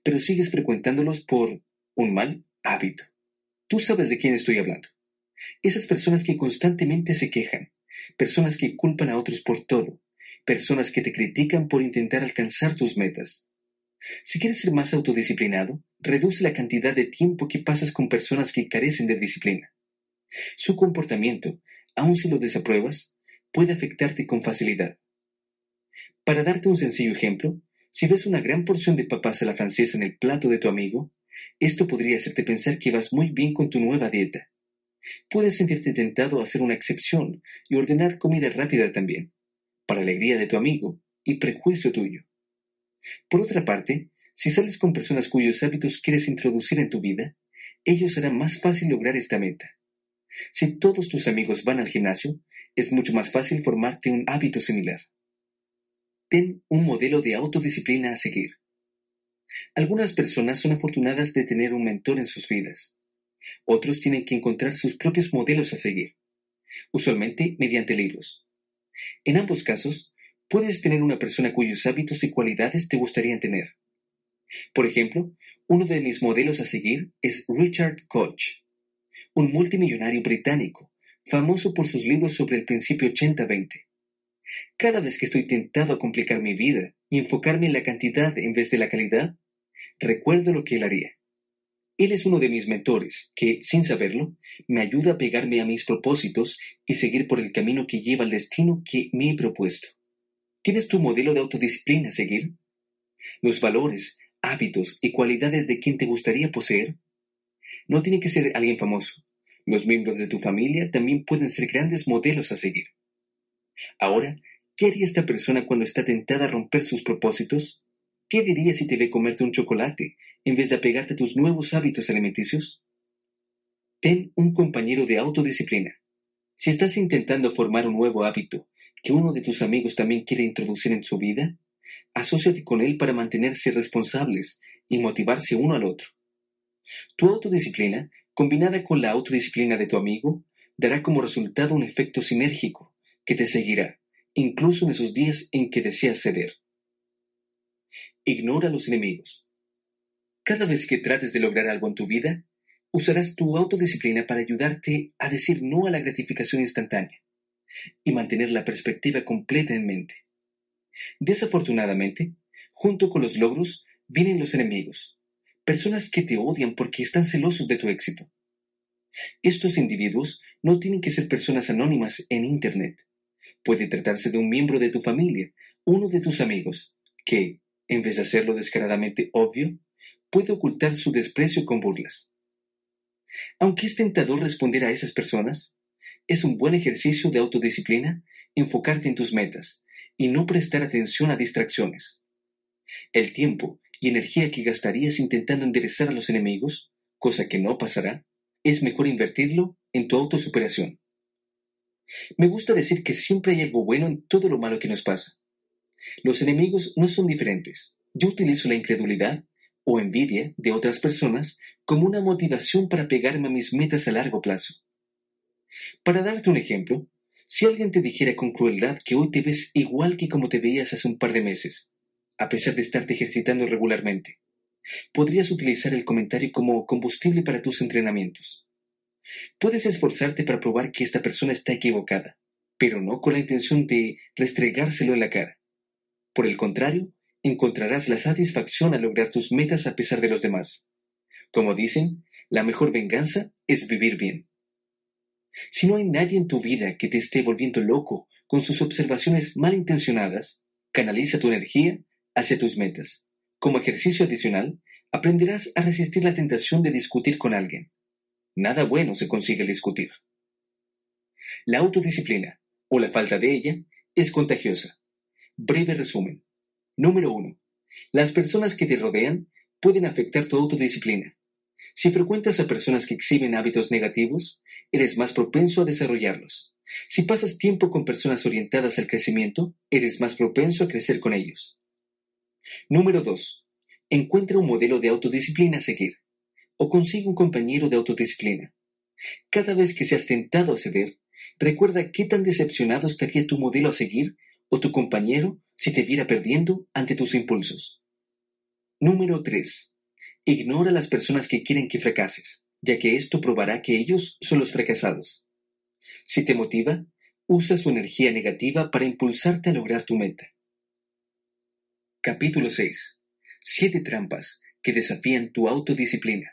pero sigues frecuentándolos por un mal hábito. Tú sabes de quién estoy hablando. Esas personas que constantemente se quejan, personas que culpan a otros por todo, personas que te critican por intentar alcanzar tus metas, si quieres ser más autodisciplinado, reduce la cantidad de tiempo que pasas con personas que carecen de disciplina. Su comportamiento, aun si lo desapruebas, puede afectarte con facilidad. Para darte un sencillo ejemplo, si ves una gran porción de papas a la francesa en el plato de tu amigo, esto podría hacerte pensar que vas muy bien con tu nueva dieta. Puedes sentirte tentado a hacer una excepción y ordenar comida rápida también, para alegría de tu amigo y prejuicio tuyo. Por otra parte, si sales con personas cuyos hábitos quieres introducir en tu vida, ellos será más fácil lograr esta meta. Si todos tus amigos van al gimnasio, es mucho más fácil formarte un hábito similar. Un modelo de autodisciplina a seguir. Algunas personas son afortunadas de tener un mentor en sus vidas. Otros tienen que encontrar sus propios modelos a seguir, usualmente mediante libros. En ambos casos, puedes tener una persona cuyos hábitos y cualidades te gustaría tener. Por ejemplo, uno de mis modelos a seguir es Richard Koch, un multimillonario británico, famoso por sus libros sobre el principio 80-20. Cada vez que estoy tentado a complicar mi vida y enfocarme en la cantidad en vez de la calidad, recuerdo lo que él haría. Él es uno de mis mentores, que, sin saberlo, me ayuda a pegarme a mis propósitos y seguir por el camino que lleva al destino que me he propuesto. ¿Tienes tu modelo de autodisciplina a seguir? ¿Los valores, hábitos y cualidades de quien te gustaría poseer? No tiene que ser alguien famoso. Los miembros de tu familia también pueden ser grandes modelos a seguir. Ahora, ¿qué haría esta persona cuando está tentada a romper sus propósitos? ¿Qué diría si te ve comerte un chocolate en vez de apegarte a tus nuevos hábitos alimenticios? Ten un compañero de autodisciplina. Si estás intentando formar un nuevo hábito que uno de tus amigos también quiere introducir en su vida, asóciate con él para mantenerse responsables y motivarse uno al otro. Tu autodisciplina, combinada con la autodisciplina de tu amigo, dará como resultado un efecto sinérgico que te seguirá, incluso en esos días en que deseas ceder. Ignora los enemigos. Cada vez que trates de lograr algo en tu vida, usarás tu autodisciplina para ayudarte a decir no a la gratificación instantánea y mantener la perspectiva completa en mente. Desafortunadamente, junto con los logros vienen los enemigos, personas que te odian porque están celosos de tu éxito. Estos individuos no tienen que ser personas anónimas en Internet. Puede tratarse de un miembro de tu familia, uno de tus amigos, que, en vez de hacerlo descaradamente obvio, puede ocultar su desprecio con burlas. Aunque es tentador responder a esas personas, es un buen ejercicio de autodisciplina enfocarte en tus metas y no prestar atención a distracciones. El tiempo y energía que gastarías intentando enderezar a los enemigos, cosa que no pasará, es mejor invertirlo en tu autosuperación. Me gusta decir que siempre hay algo bueno en todo lo malo que nos pasa. Los enemigos no son diferentes. Yo utilizo la incredulidad o envidia de otras personas como una motivación para pegarme a mis metas a largo plazo. Para darte un ejemplo, si alguien te dijera con crueldad que hoy te ves igual que como te veías hace un par de meses, a pesar de estarte ejercitando regularmente, podrías utilizar el comentario como combustible para tus entrenamientos. Puedes esforzarte para probar que esta persona está equivocada, pero no con la intención de restregárselo en la cara. Por el contrario, encontrarás la satisfacción al lograr tus metas a pesar de los demás. Como dicen, la mejor venganza es vivir bien. Si no hay nadie en tu vida que te esté volviendo loco con sus observaciones malintencionadas, canaliza tu energía hacia tus metas. Como ejercicio adicional, aprenderás a resistir la tentación de discutir con alguien. Nada bueno se consigue discutir. La autodisciplina, o la falta de ella, es contagiosa. Breve resumen. Número 1. Las personas que te rodean pueden afectar tu autodisciplina. Si frecuentas a personas que exhiben hábitos negativos, eres más propenso a desarrollarlos. Si pasas tiempo con personas orientadas al crecimiento, eres más propenso a crecer con ellos. Número 2. Encuentra un modelo de autodisciplina a seguir o consigue un compañero de autodisciplina. Cada vez que seas tentado a ceder, recuerda qué tan decepcionado estaría tu modelo a seguir o tu compañero si te viera perdiendo ante tus impulsos. Número 3. Ignora a las personas que quieren que fracases, ya que esto probará que ellos son los fracasados. Si te motiva, usa su energía negativa para impulsarte a lograr tu meta. Capítulo 6. Siete trampas que desafían tu autodisciplina.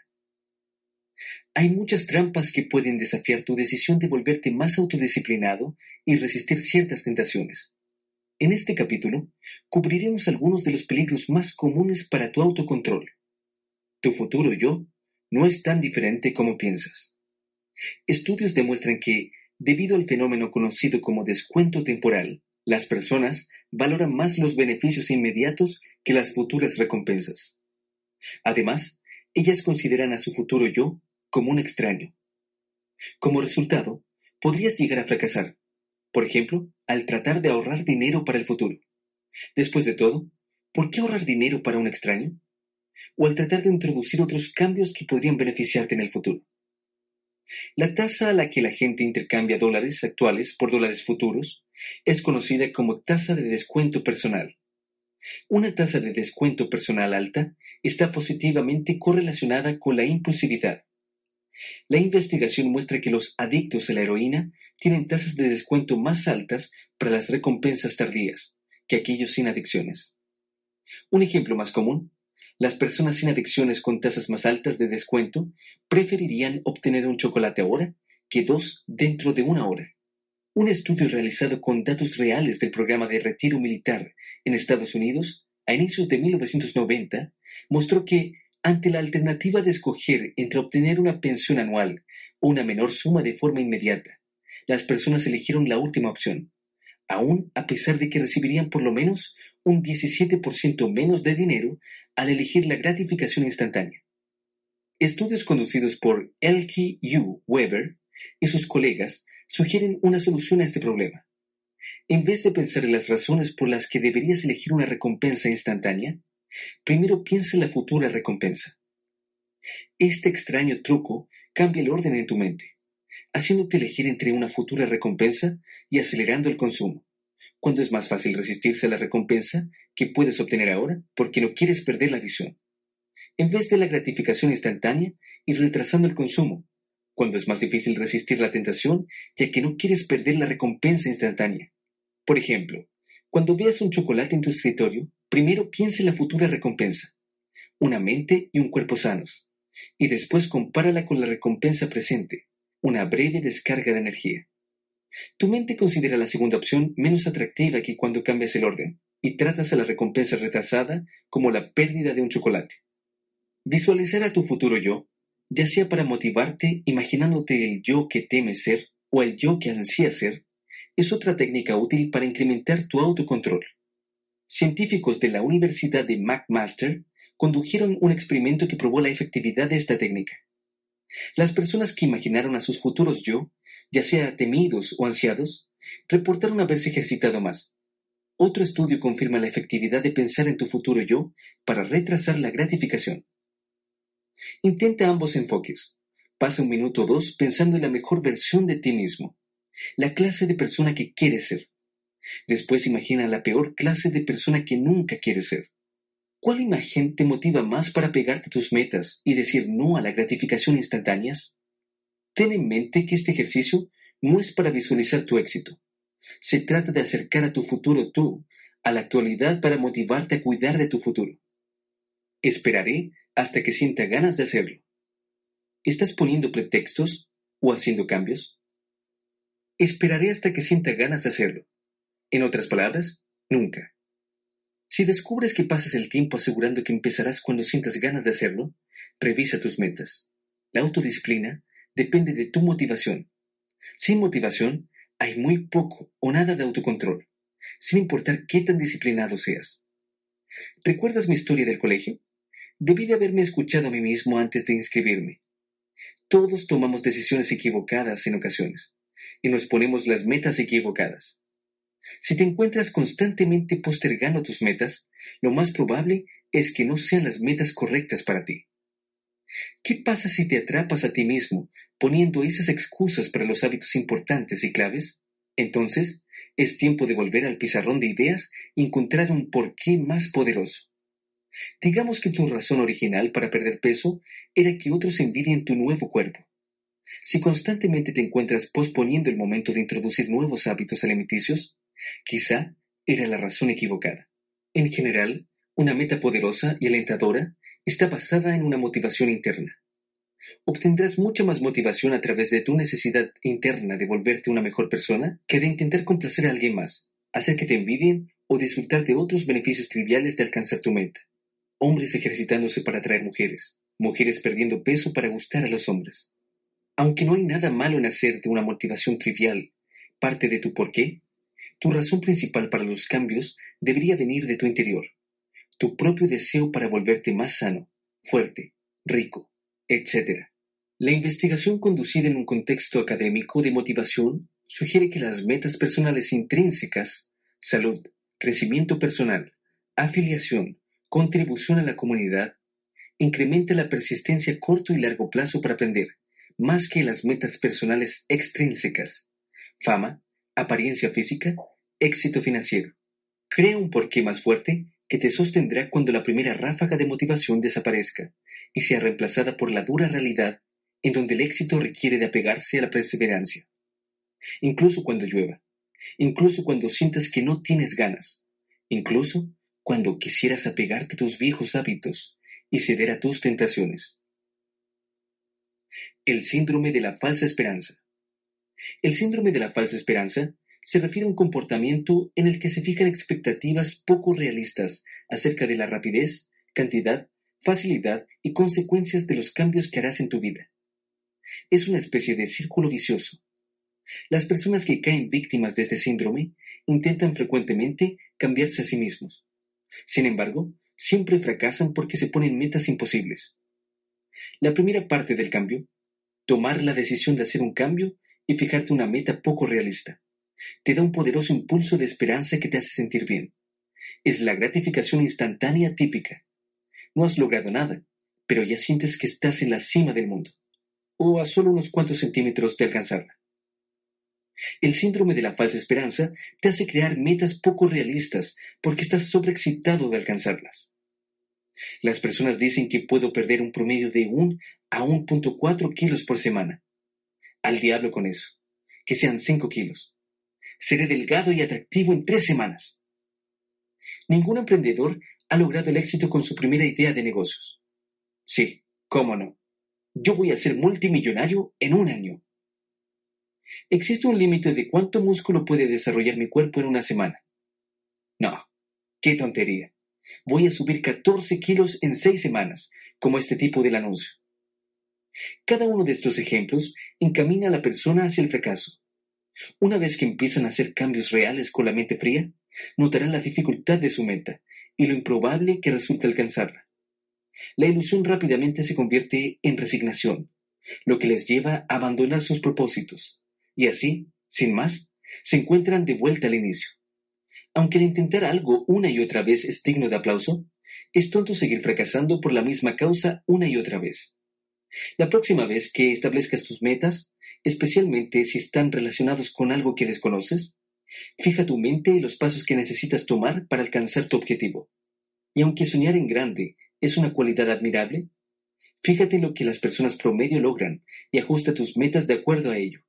Hay muchas trampas que pueden desafiar tu decisión de volverte más autodisciplinado y resistir ciertas tentaciones. En este capítulo cubriremos algunos de los peligros más comunes para tu autocontrol. Tu futuro yo no es tan diferente como piensas. Estudios demuestran que, debido al fenómeno conocido como descuento temporal, las personas valoran más los beneficios inmediatos que las futuras recompensas. Además, ellas consideran a su futuro yo como un extraño. Como resultado, podrías llegar a fracasar, por ejemplo, al tratar de ahorrar dinero para el futuro. Después de todo, ¿por qué ahorrar dinero para un extraño? O al tratar de introducir otros cambios que podrían beneficiarte en el futuro. La tasa a la que la gente intercambia dólares actuales por dólares futuros es conocida como tasa de descuento personal. Una tasa de descuento personal alta está positivamente correlacionada con la impulsividad. La investigación muestra que los adictos a la heroína tienen tasas de descuento más altas para las recompensas tardías que aquellos sin adicciones. Un ejemplo más común, las personas sin adicciones con tasas más altas de descuento preferirían obtener un chocolate ahora que dos dentro de una hora. Un estudio realizado con datos reales del programa de retiro militar en Estados Unidos a inicios de 1990 mostró que, ante la alternativa de escoger entre obtener una pensión anual o una menor suma de forma inmediata, las personas eligieron la última opción, aun a pesar de que recibirían por lo menos un 17% menos de dinero al elegir la gratificación instantánea. Estudios conducidos por Elke U. Weber y sus colegas sugieren una solución a este problema. En vez de pensar en las razones por las que deberías elegir una recompensa instantánea, primero piensa en la futura recompensa. Este extraño truco cambia el orden en tu mente, haciéndote elegir entre una futura recompensa y acelerando el consumo, cuando es más fácil resistirse a la recompensa que puedes obtener ahora porque no quieres perder la visión, en vez de la gratificación instantánea y retrasando el consumo, cuando es más difícil resistir la tentación, ya que no quieres perder la recompensa instantánea. Por ejemplo, cuando veas un chocolate en tu escritorio, primero piensa en la futura recompensa, una mente y un cuerpo sanos, y después compárala con la recompensa presente, una breve descarga de energía. Tu mente considera la segunda opción menos atractiva que cuando cambias el orden, y tratas a la recompensa retrasada como la pérdida de un chocolate. Visualizar a tu futuro yo ya sea para motivarte imaginándote el yo que temes ser o el yo que ansía ser, es otra técnica útil para incrementar tu autocontrol. Científicos de la Universidad de McMaster condujeron un experimento que probó la efectividad de esta técnica. Las personas que imaginaron a sus futuros yo, ya sea temidos o ansiados, reportaron haberse ejercitado más. Otro estudio confirma la efectividad de pensar en tu futuro yo para retrasar la gratificación. Intenta ambos enfoques. Pasa un minuto o dos pensando en la mejor versión de ti mismo, la clase de persona que quieres ser. Después imagina la peor clase de persona que nunca quieres ser. ¿Cuál imagen te motiva más para pegarte a tus metas y decir no a la gratificación instantáneas? Ten en mente que este ejercicio no es para visualizar tu éxito. Se trata de acercar a tu futuro tú a la actualidad para motivarte a cuidar de tu futuro. Esperaré hasta que sienta ganas de hacerlo. ¿Estás poniendo pretextos o haciendo cambios? Esperaré hasta que sienta ganas de hacerlo. En otras palabras, nunca. Si descubres que pasas el tiempo asegurando que empezarás cuando sientas ganas de hacerlo, revisa tus metas. La autodisciplina depende de tu motivación. Sin motivación, hay muy poco o nada de autocontrol, sin importar qué tan disciplinado seas. ¿Recuerdas mi historia del colegio? Debí de haberme escuchado a mí mismo antes de inscribirme. Todos tomamos decisiones equivocadas en ocasiones, y nos ponemos las metas equivocadas. Si te encuentras constantemente postergando tus metas, lo más probable es que no sean las metas correctas para ti. ¿Qué pasa si te atrapas a ti mismo poniendo esas excusas para los hábitos importantes y claves? Entonces, es tiempo de volver al pizarrón de ideas y encontrar un porqué más poderoso. Digamos que tu razón original para perder peso era que otros envidien tu nuevo cuerpo. Si constantemente te encuentras posponiendo el momento de introducir nuevos hábitos alimenticios, quizá era la razón equivocada. En general, una meta poderosa y alentadora está basada en una motivación interna. Obtendrás mucha más motivación a través de tu necesidad interna de volverte una mejor persona que de intentar complacer a alguien más, hacer que te envidien o disfrutar de otros beneficios triviales de alcanzar tu meta hombres ejercitándose para atraer mujeres, mujeres perdiendo peso para gustar a los hombres. Aunque no hay nada malo en hacer de una motivación trivial parte de tu porqué, tu razón principal para los cambios debería venir de tu interior, tu propio deseo para volverte más sano, fuerte, rico, etc. La investigación conducida en un contexto académico de motivación sugiere que las metas personales intrínsecas, salud, crecimiento personal, afiliación, contribución a la comunidad, incrementa la persistencia a corto y largo plazo para aprender, más que las metas personales extrínsecas, fama, apariencia física, éxito financiero. Crea un porqué más fuerte que te sostendrá cuando la primera ráfaga de motivación desaparezca y sea reemplazada por la dura realidad en donde el éxito requiere de apegarse a la perseverancia. Incluso cuando llueva, incluso cuando sientas que no tienes ganas, incluso cuando quisieras apegarte a tus viejos hábitos y ceder a tus tentaciones. El síndrome de la falsa esperanza. El síndrome de la falsa esperanza se refiere a un comportamiento en el que se fijan expectativas poco realistas acerca de la rapidez, cantidad, facilidad y consecuencias de los cambios que harás en tu vida. Es una especie de círculo vicioso. Las personas que caen víctimas de este síndrome intentan frecuentemente cambiarse a sí mismos. Sin embargo, siempre fracasan porque se ponen metas imposibles. La primera parte del cambio, tomar la decisión de hacer un cambio y fijarte una meta poco realista, te da un poderoso impulso de esperanza que te hace sentir bien. Es la gratificación instantánea típica. No has logrado nada, pero ya sientes que estás en la cima del mundo, o a solo unos cuantos centímetros de alcanzarla. El síndrome de la falsa esperanza te hace crear metas poco realistas porque estás sobreexcitado de alcanzarlas. Las personas dicen que puedo perder un promedio de 1 a 1.4 kilos por semana. Al diablo con eso. Que sean 5 kilos. Seré delgado y atractivo en tres semanas. Ningún emprendedor ha logrado el éxito con su primera idea de negocios. Sí, cómo no. Yo voy a ser multimillonario en un año. ¿Existe un límite de cuánto músculo puede desarrollar mi cuerpo en una semana? No, qué tontería. Voy a subir 14 kilos en seis semanas, como este tipo del anuncio. Cada uno de estos ejemplos encamina a la persona hacia el fracaso. Una vez que empiezan a hacer cambios reales con la mente fría, notarán la dificultad de su meta y lo improbable que resulta alcanzarla. La ilusión rápidamente se convierte en resignación, lo que les lleva a abandonar sus propósitos, y así, sin más, se encuentran de vuelta al inicio. Aunque el intentar algo una y otra vez es digno de aplauso, es tonto seguir fracasando por la misma causa una y otra vez. La próxima vez que establezcas tus metas, especialmente si están relacionados con algo que desconoces, fija tu mente en los pasos que necesitas tomar para alcanzar tu objetivo. Y aunque soñar en grande es una cualidad admirable, fíjate en lo que las personas promedio logran y ajusta tus metas de acuerdo a ello.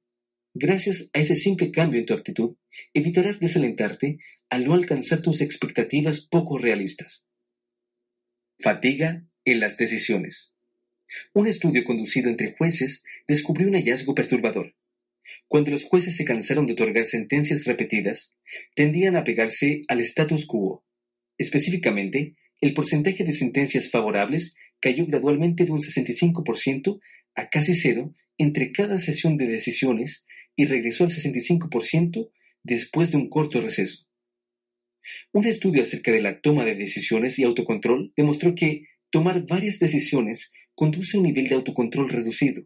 Gracias a ese simple cambio en tu actitud, evitarás desalentarte al no alcanzar tus expectativas poco realistas. Fatiga en las decisiones. Un estudio conducido entre jueces descubrió un hallazgo perturbador. Cuando los jueces se cansaron de otorgar sentencias repetidas, tendían a pegarse al status quo. Específicamente, el porcentaje de sentencias favorables cayó gradualmente de un 65% a casi cero entre cada sesión de decisiones y regresó al 65% después de un corto receso. Un estudio acerca de la toma de decisiones y autocontrol demostró que tomar varias decisiones conduce a un nivel de autocontrol reducido,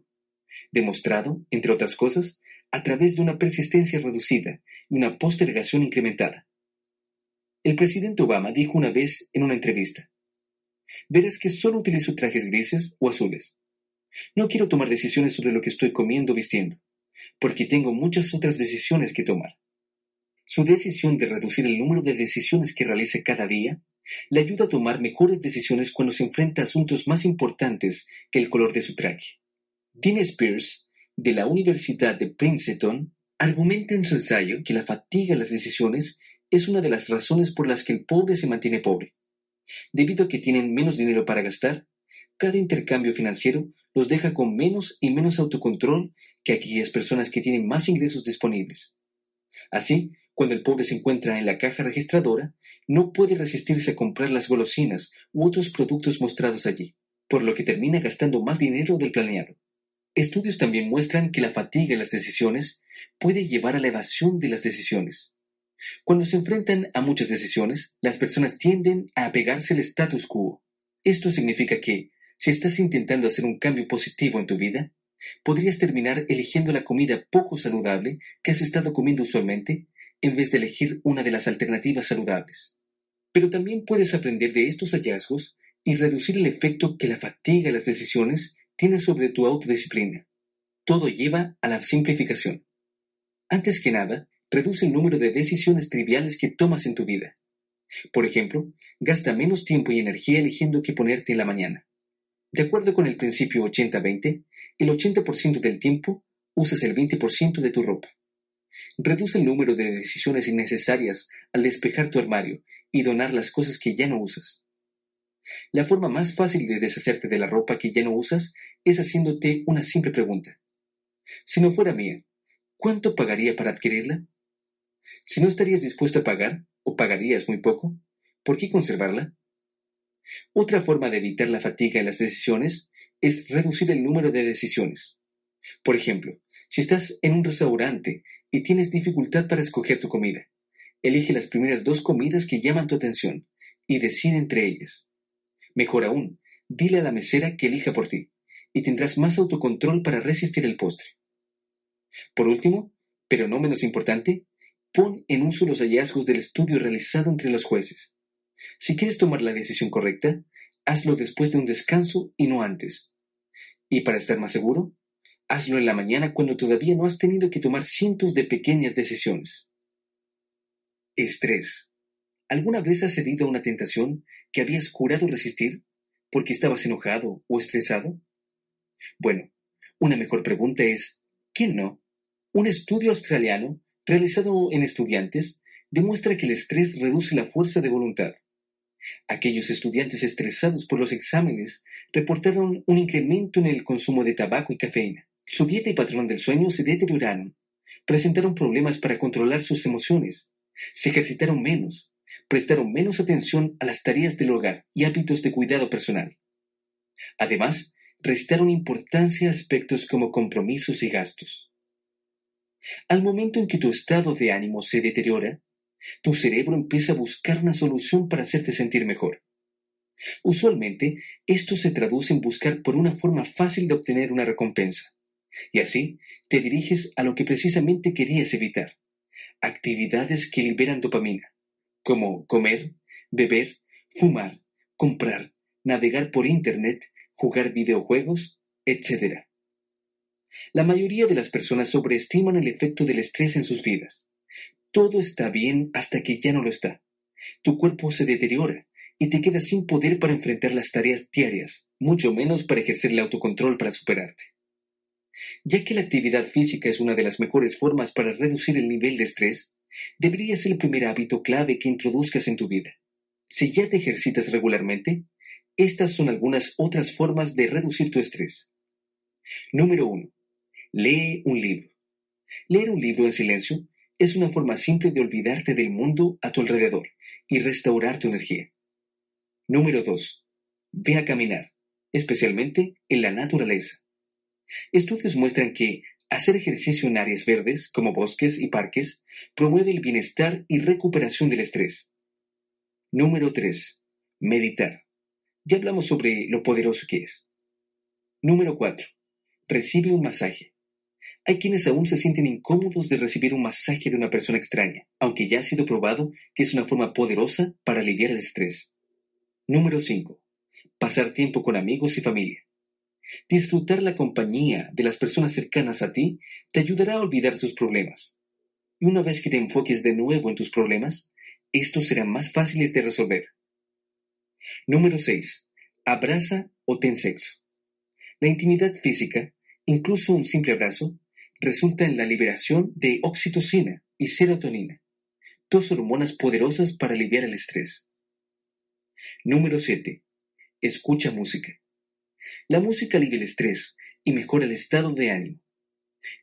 demostrado, entre otras cosas, a través de una persistencia reducida y una postergación incrementada. El presidente Obama dijo una vez en una entrevista, verás que solo utilizo trajes grises o azules. No quiero tomar decisiones sobre lo que estoy comiendo o vistiendo porque tengo muchas otras decisiones que tomar. Su decisión de reducir el número de decisiones que realice cada día le ayuda a tomar mejores decisiones cuando se enfrenta a asuntos más importantes que el color de su traje. Dean Spears, de la Universidad de Princeton, argumenta en su ensayo que la fatiga en las decisiones es una de las razones por las que el pobre se mantiene pobre. Debido a que tienen menos dinero para gastar, cada intercambio financiero los deja con menos y menos autocontrol que aquellas personas que tienen más ingresos disponibles. Así, cuando el pobre se encuentra en la caja registradora, no puede resistirse a comprar las golosinas u otros productos mostrados allí, por lo que termina gastando más dinero del planeado. Estudios también muestran que la fatiga en las decisiones puede llevar a la evasión de las decisiones. Cuando se enfrentan a muchas decisiones, las personas tienden a apegarse al status quo. Esto significa que, si estás intentando hacer un cambio positivo en tu vida, podrías terminar eligiendo la comida poco saludable que has estado comiendo usualmente en vez de elegir una de las alternativas saludables. Pero también puedes aprender de estos hallazgos y reducir el efecto que la fatiga y las decisiones tienen sobre tu autodisciplina. Todo lleva a la simplificación. Antes que nada, reduce el número de decisiones triviales que tomas en tu vida. Por ejemplo, gasta menos tiempo y energía eligiendo qué ponerte en la mañana. De acuerdo con el principio 80-20, el 80% del tiempo usas el 20% de tu ropa. Reduce el número de decisiones innecesarias al despejar tu armario y donar las cosas que ya no usas. La forma más fácil de deshacerte de la ropa que ya no usas es haciéndote una simple pregunta. Si no fuera mía, ¿cuánto pagaría para adquirirla? Si no estarías dispuesto a pagar, o pagarías muy poco, ¿por qué conservarla? Otra forma de evitar la fatiga en las decisiones es reducir el número de decisiones. Por ejemplo, si estás en un restaurante y tienes dificultad para escoger tu comida, elige las primeras dos comidas que llaman tu atención y decide entre ellas. Mejor aún, dile a la mesera que elija por ti, y tendrás más autocontrol para resistir el postre. Por último, pero no menos importante, pon en uso los hallazgos del estudio realizado entre los jueces. Si quieres tomar la decisión correcta, hazlo después de un descanso y no antes. Y para estar más seguro, hazlo en la mañana cuando todavía no has tenido que tomar cientos de pequeñas decisiones. Estrés. ¿Alguna vez has cedido a una tentación que habías jurado resistir porque estabas enojado o estresado? Bueno, una mejor pregunta es, ¿quién no? Un estudio australiano realizado en estudiantes demuestra que el estrés reduce la fuerza de voluntad. Aquellos estudiantes estresados por los exámenes reportaron un incremento en el consumo de tabaco y cafeína. Su dieta y patrón del sueño se deterioraron. Presentaron problemas para controlar sus emociones. Se ejercitaron menos. Prestaron menos atención a las tareas del hogar y hábitos de cuidado personal. Además, restaron importancia a aspectos como compromisos y gastos. Al momento en que tu estado de ánimo se deteriora, tu cerebro empieza a buscar una solución para hacerte sentir mejor. Usualmente, esto se traduce en buscar por una forma fácil de obtener una recompensa. Y así, te diriges a lo que precisamente querías evitar. Actividades que liberan dopamina, como comer, beber, fumar, comprar, navegar por Internet, jugar videojuegos, etc. La mayoría de las personas sobreestiman el efecto del estrés en sus vidas. Todo está bien hasta que ya no lo está. Tu cuerpo se deteriora y te quedas sin poder para enfrentar las tareas diarias, mucho menos para ejercer el autocontrol para superarte. Ya que la actividad física es una de las mejores formas para reducir el nivel de estrés, debería ser el primer hábito clave que introduzcas en tu vida. Si ya te ejercitas regularmente, estas son algunas otras formas de reducir tu estrés. Número 1. Lee un libro. Leer un libro en silencio es una forma simple de olvidarte del mundo a tu alrededor y restaurar tu energía. Número 2. Ve a caminar, especialmente en la naturaleza. Estudios muestran que hacer ejercicio en áreas verdes, como bosques y parques, promueve el bienestar y recuperación del estrés. Número 3. Meditar. Ya hablamos sobre lo poderoso que es. Número 4. Recibe un masaje. Hay quienes aún se sienten incómodos de recibir un masaje de una persona extraña, aunque ya ha sido probado que es una forma poderosa para aliviar el estrés. Número 5. Pasar tiempo con amigos y familia. Disfrutar la compañía de las personas cercanas a ti te ayudará a olvidar tus problemas. Y una vez que te enfoques de nuevo en tus problemas, estos serán más fáciles de resolver. Número 6. Abraza o ten sexo. La intimidad física, incluso un simple abrazo, resulta en la liberación de oxitocina y serotonina, dos hormonas poderosas para aliviar el estrés. Número 7. Escucha música. La música alivia el estrés y mejora el estado de ánimo.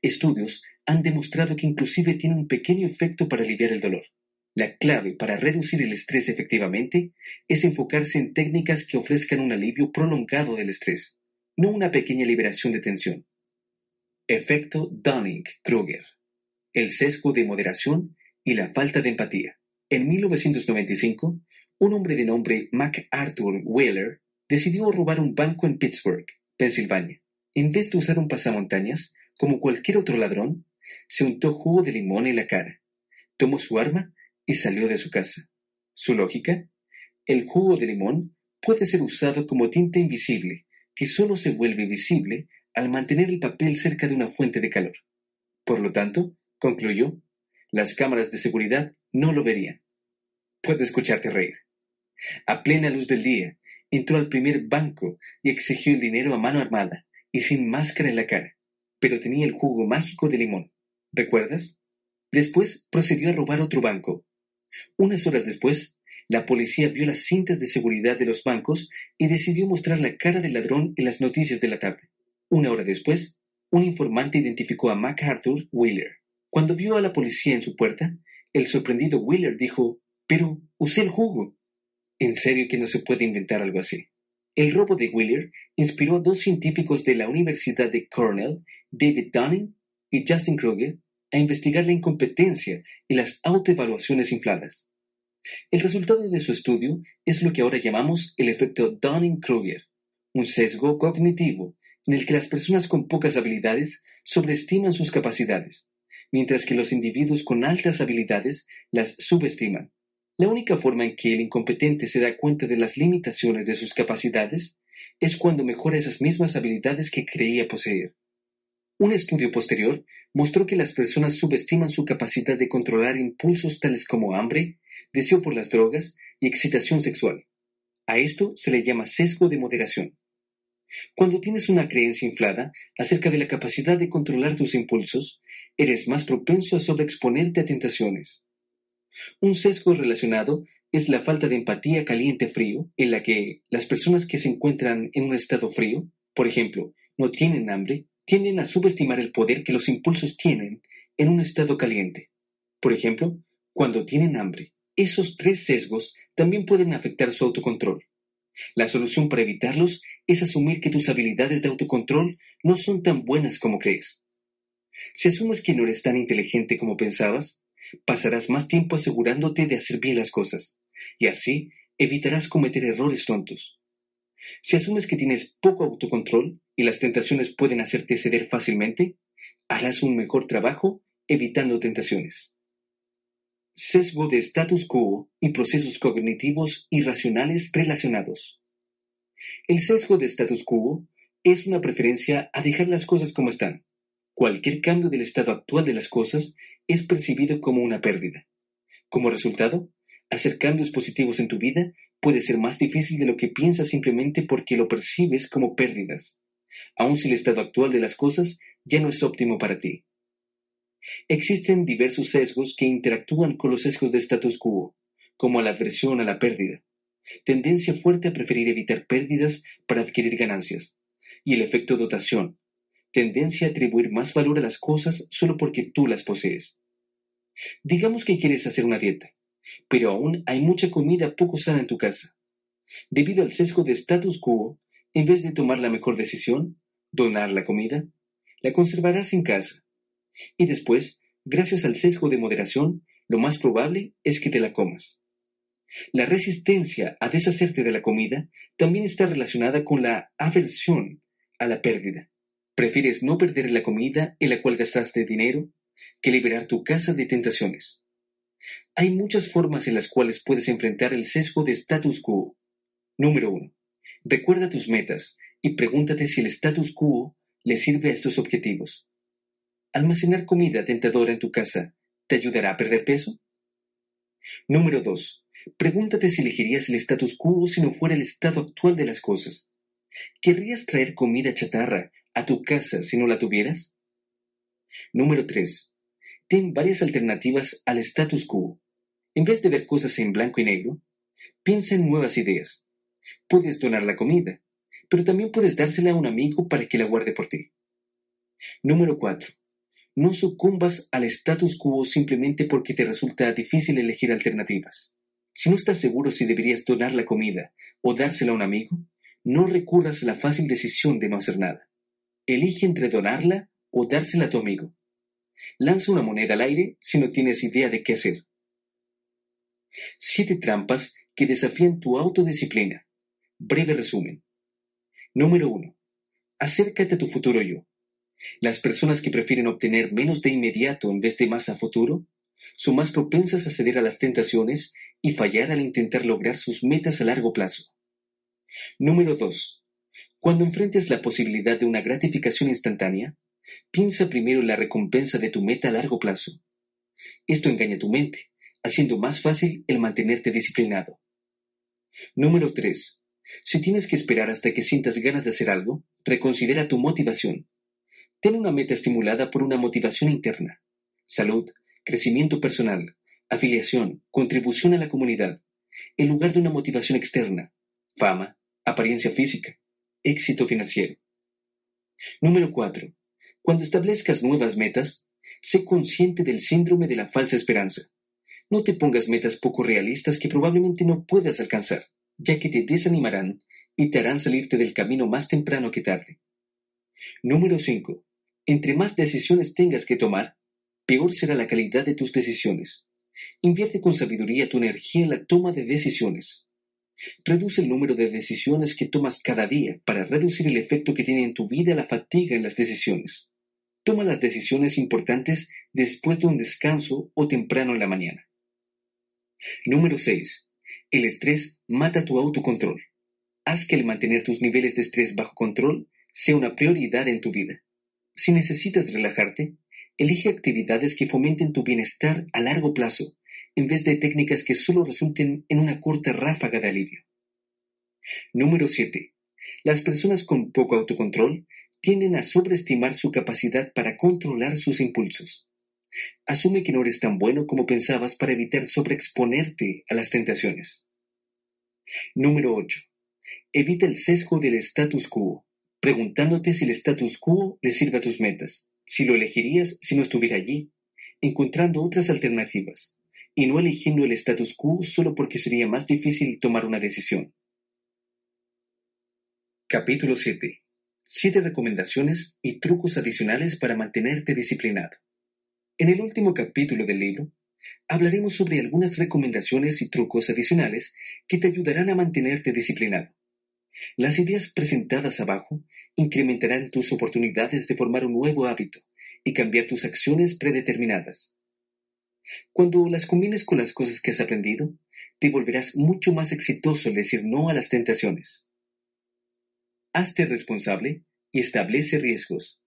Estudios han demostrado que inclusive tiene un pequeño efecto para aliviar el dolor. La clave para reducir el estrés efectivamente es enfocarse en técnicas que ofrezcan un alivio prolongado del estrés, no una pequeña liberación de tensión. Efecto Dunning-Kruger. El sesgo de moderación y la falta de empatía. En 1995, un hombre de nombre MacArthur Wheeler decidió robar un banco en Pittsburgh, Pensilvania. En vez de usar un pasamontañas, como cualquier otro ladrón, se untó jugo de limón en la cara, tomó su arma y salió de su casa. Su lógica, el jugo de limón puede ser usado como tinta invisible que solo se vuelve visible al mantener el papel cerca de una fuente de calor. Por lo tanto, concluyó, las cámaras de seguridad no lo verían. Puedo escucharte reír. A plena luz del día, entró al primer banco y exigió el dinero a mano armada y sin máscara en la cara, pero tenía el jugo mágico de limón. ¿Recuerdas? Después procedió a robar otro banco. Unas horas después, la policía vio las cintas de seguridad de los bancos y decidió mostrar la cara del ladrón en las noticias de la tarde. Una hora después, un informante identificó a MacArthur Wheeler. Cuando vio a la policía en su puerta, el sorprendido Wheeler dijo, Pero usé el jugo. En serio que no se puede inventar algo así. El robo de Wheeler inspiró a dos científicos de la Universidad de Cornell, David Dunning y Justin Kruger, a investigar la incompetencia y las autoevaluaciones infladas. El resultado de su estudio es lo que ahora llamamos el efecto Dunning-Kruger, un sesgo cognitivo en el que las personas con pocas habilidades sobreestiman sus capacidades, mientras que los individuos con altas habilidades las subestiman. La única forma en que el incompetente se da cuenta de las limitaciones de sus capacidades es cuando mejora esas mismas habilidades que creía poseer. Un estudio posterior mostró que las personas subestiman su capacidad de controlar impulsos tales como hambre, deseo por las drogas y excitación sexual. A esto se le llama sesgo de moderación. Cuando tienes una creencia inflada acerca de la capacidad de controlar tus impulsos, eres más propenso a sobreexponerte a tentaciones. Un sesgo relacionado es la falta de empatía caliente-frío, en la que las personas que se encuentran en un estado frío, por ejemplo, no tienen hambre, tienden a subestimar el poder que los impulsos tienen en un estado caliente. Por ejemplo, cuando tienen hambre. Esos tres sesgos también pueden afectar su autocontrol. La solución para evitarlos es asumir que tus habilidades de autocontrol no son tan buenas como crees. Si asumes que no eres tan inteligente como pensabas, pasarás más tiempo asegurándote de hacer bien las cosas, y así evitarás cometer errores tontos. Si asumes que tienes poco autocontrol y las tentaciones pueden hacerte ceder fácilmente, harás un mejor trabajo evitando tentaciones. Sesgo de status quo y procesos cognitivos irracionales relacionados. El sesgo de status quo es una preferencia a dejar las cosas como están. Cualquier cambio del estado actual de las cosas es percibido como una pérdida. Como resultado, hacer cambios positivos en tu vida puede ser más difícil de lo que piensas simplemente porque lo percibes como pérdidas, aun si el estado actual de las cosas ya no es óptimo para ti. Existen diversos sesgos que interactúan con los sesgos de status quo, como la aversión a la pérdida, tendencia fuerte a preferir evitar pérdidas para adquirir ganancias, y el efecto dotación, tendencia a atribuir más valor a las cosas solo porque tú las posees. Digamos que quieres hacer una dieta, pero aún hay mucha comida poco sana en tu casa. Debido al sesgo de status quo, en vez de tomar la mejor decisión, donar la comida, la conservarás en casa y después, gracias al sesgo de moderación, lo más probable es que te la comas. La resistencia a deshacerte de la comida también está relacionada con la aversión a la pérdida. Prefieres no perder la comida en la cual gastaste dinero que liberar tu casa de tentaciones. Hay muchas formas en las cuales puedes enfrentar el sesgo de status quo. Número 1. Recuerda tus metas y pregúntate si el status quo le sirve a estos objetivos. ¿Almacenar comida tentadora en tu casa te ayudará a perder peso? Número 2. Pregúntate si elegirías el status quo si no fuera el estado actual de las cosas. ¿Querrías traer comida chatarra a tu casa si no la tuvieras? Número 3. Ten varias alternativas al status quo. En vez de ver cosas en blanco y negro, piensa en nuevas ideas. Puedes donar la comida, pero también puedes dársela a un amigo para que la guarde por ti. Número 4. No sucumbas al status quo simplemente porque te resulta difícil elegir alternativas. Si no estás seguro si deberías donar la comida o dársela a un amigo, no recurras a la fácil decisión de no hacer nada. Elige entre donarla o dársela a tu amigo. Lanza una moneda al aire si no tienes idea de qué hacer. Siete trampas que desafían tu autodisciplina. Breve resumen. Número 1. Acércate a tu futuro yo. Las personas que prefieren obtener menos de inmediato en vez de más a futuro son más propensas a ceder a las tentaciones y fallar al intentar lograr sus metas a largo plazo. Número 2. Cuando enfrentes la posibilidad de una gratificación instantánea, piensa primero en la recompensa de tu meta a largo plazo. Esto engaña tu mente, haciendo más fácil el mantenerte disciplinado. Número 3. Si tienes que esperar hasta que sientas ganas de hacer algo, reconsidera tu motivación. Ten una meta estimulada por una motivación interna. Salud, crecimiento personal, afiliación, contribución a la comunidad, en lugar de una motivación externa, fama, apariencia física, éxito financiero. Número 4. Cuando establezcas nuevas metas, sé consciente del síndrome de la falsa esperanza. No te pongas metas poco realistas que probablemente no puedas alcanzar, ya que te desanimarán y te harán salirte del camino más temprano que tarde. Número 5. Entre más decisiones tengas que tomar, peor será la calidad de tus decisiones. Invierte con sabiduría tu energía en la toma de decisiones. Reduce el número de decisiones que tomas cada día para reducir el efecto que tiene en tu vida la fatiga en las decisiones. Toma las decisiones importantes después de un descanso o temprano en la mañana. Número 6. El estrés mata tu autocontrol. Haz que el mantener tus niveles de estrés bajo control sea una prioridad en tu vida. Si necesitas relajarte, elige actividades que fomenten tu bienestar a largo plazo, en vez de técnicas que solo resulten en una corta ráfaga de alivio. Número 7. Las personas con poco autocontrol tienden a sobreestimar su capacidad para controlar sus impulsos. Asume que no eres tan bueno como pensabas para evitar sobreexponerte a las tentaciones. Número 8. Evita el sesgo del status quo, preguntándote si el status quo le sirve a tus metas, si lo elegirías si no estuviera allí, encontrando otras alternativas, y no eligiendo el status quo solo porque sería más difícil tomar una decisión. Capítulo 7 siete recomendaciones y trucos adicionales para mantenerte disciplinado. En el último capítulo del libro, hablaremos sobre algunas recomendaciones y trucos adicionales que te ayudarán a mantenerte disciplinado. Las ideas presentadas abajo incrementarán tus oportunidades de formar un nuevo hábito y cambiar tus acciones predeterminadas. Cuando las combines con las cosas que has aprendido, te volverás mucho más exitoso en decir no a las tentaciones. Hazte responsable y establece riesgos.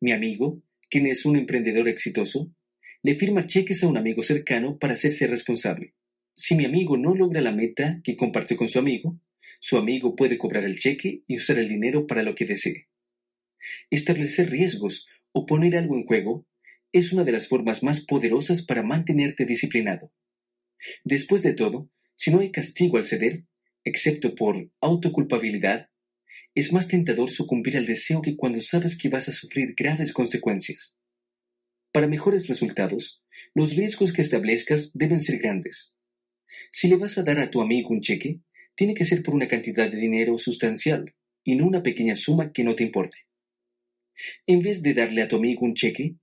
Mi amigo, quien es un emprendedor exitoso, le firma cheques a un amigo cercano para hacerse responsable. Si mi amigo no logra la meta que compartió con su amigo, su amigo puede cobrar el cheque y usar el dinero para lo que desee. Establecer riesgos o poner algo en juego es una de las formas más poderosas para mantenerte disciplinado. Después de todo, si no hay castigo al ceder, excepto por autoculpabilidad, es más tentador sucumbir al deseo que cuando sabes que vas a sufrir graves consecuencias. Para mejores resultados, los riesgos que establezcas deben ser grandes. Si le vas a dar a tu amigo un cheque, tiene que ser por una cantidad de dinero sustancial y no una pequeña suma que no te importe. En vez de darle a tu amigo un cheque,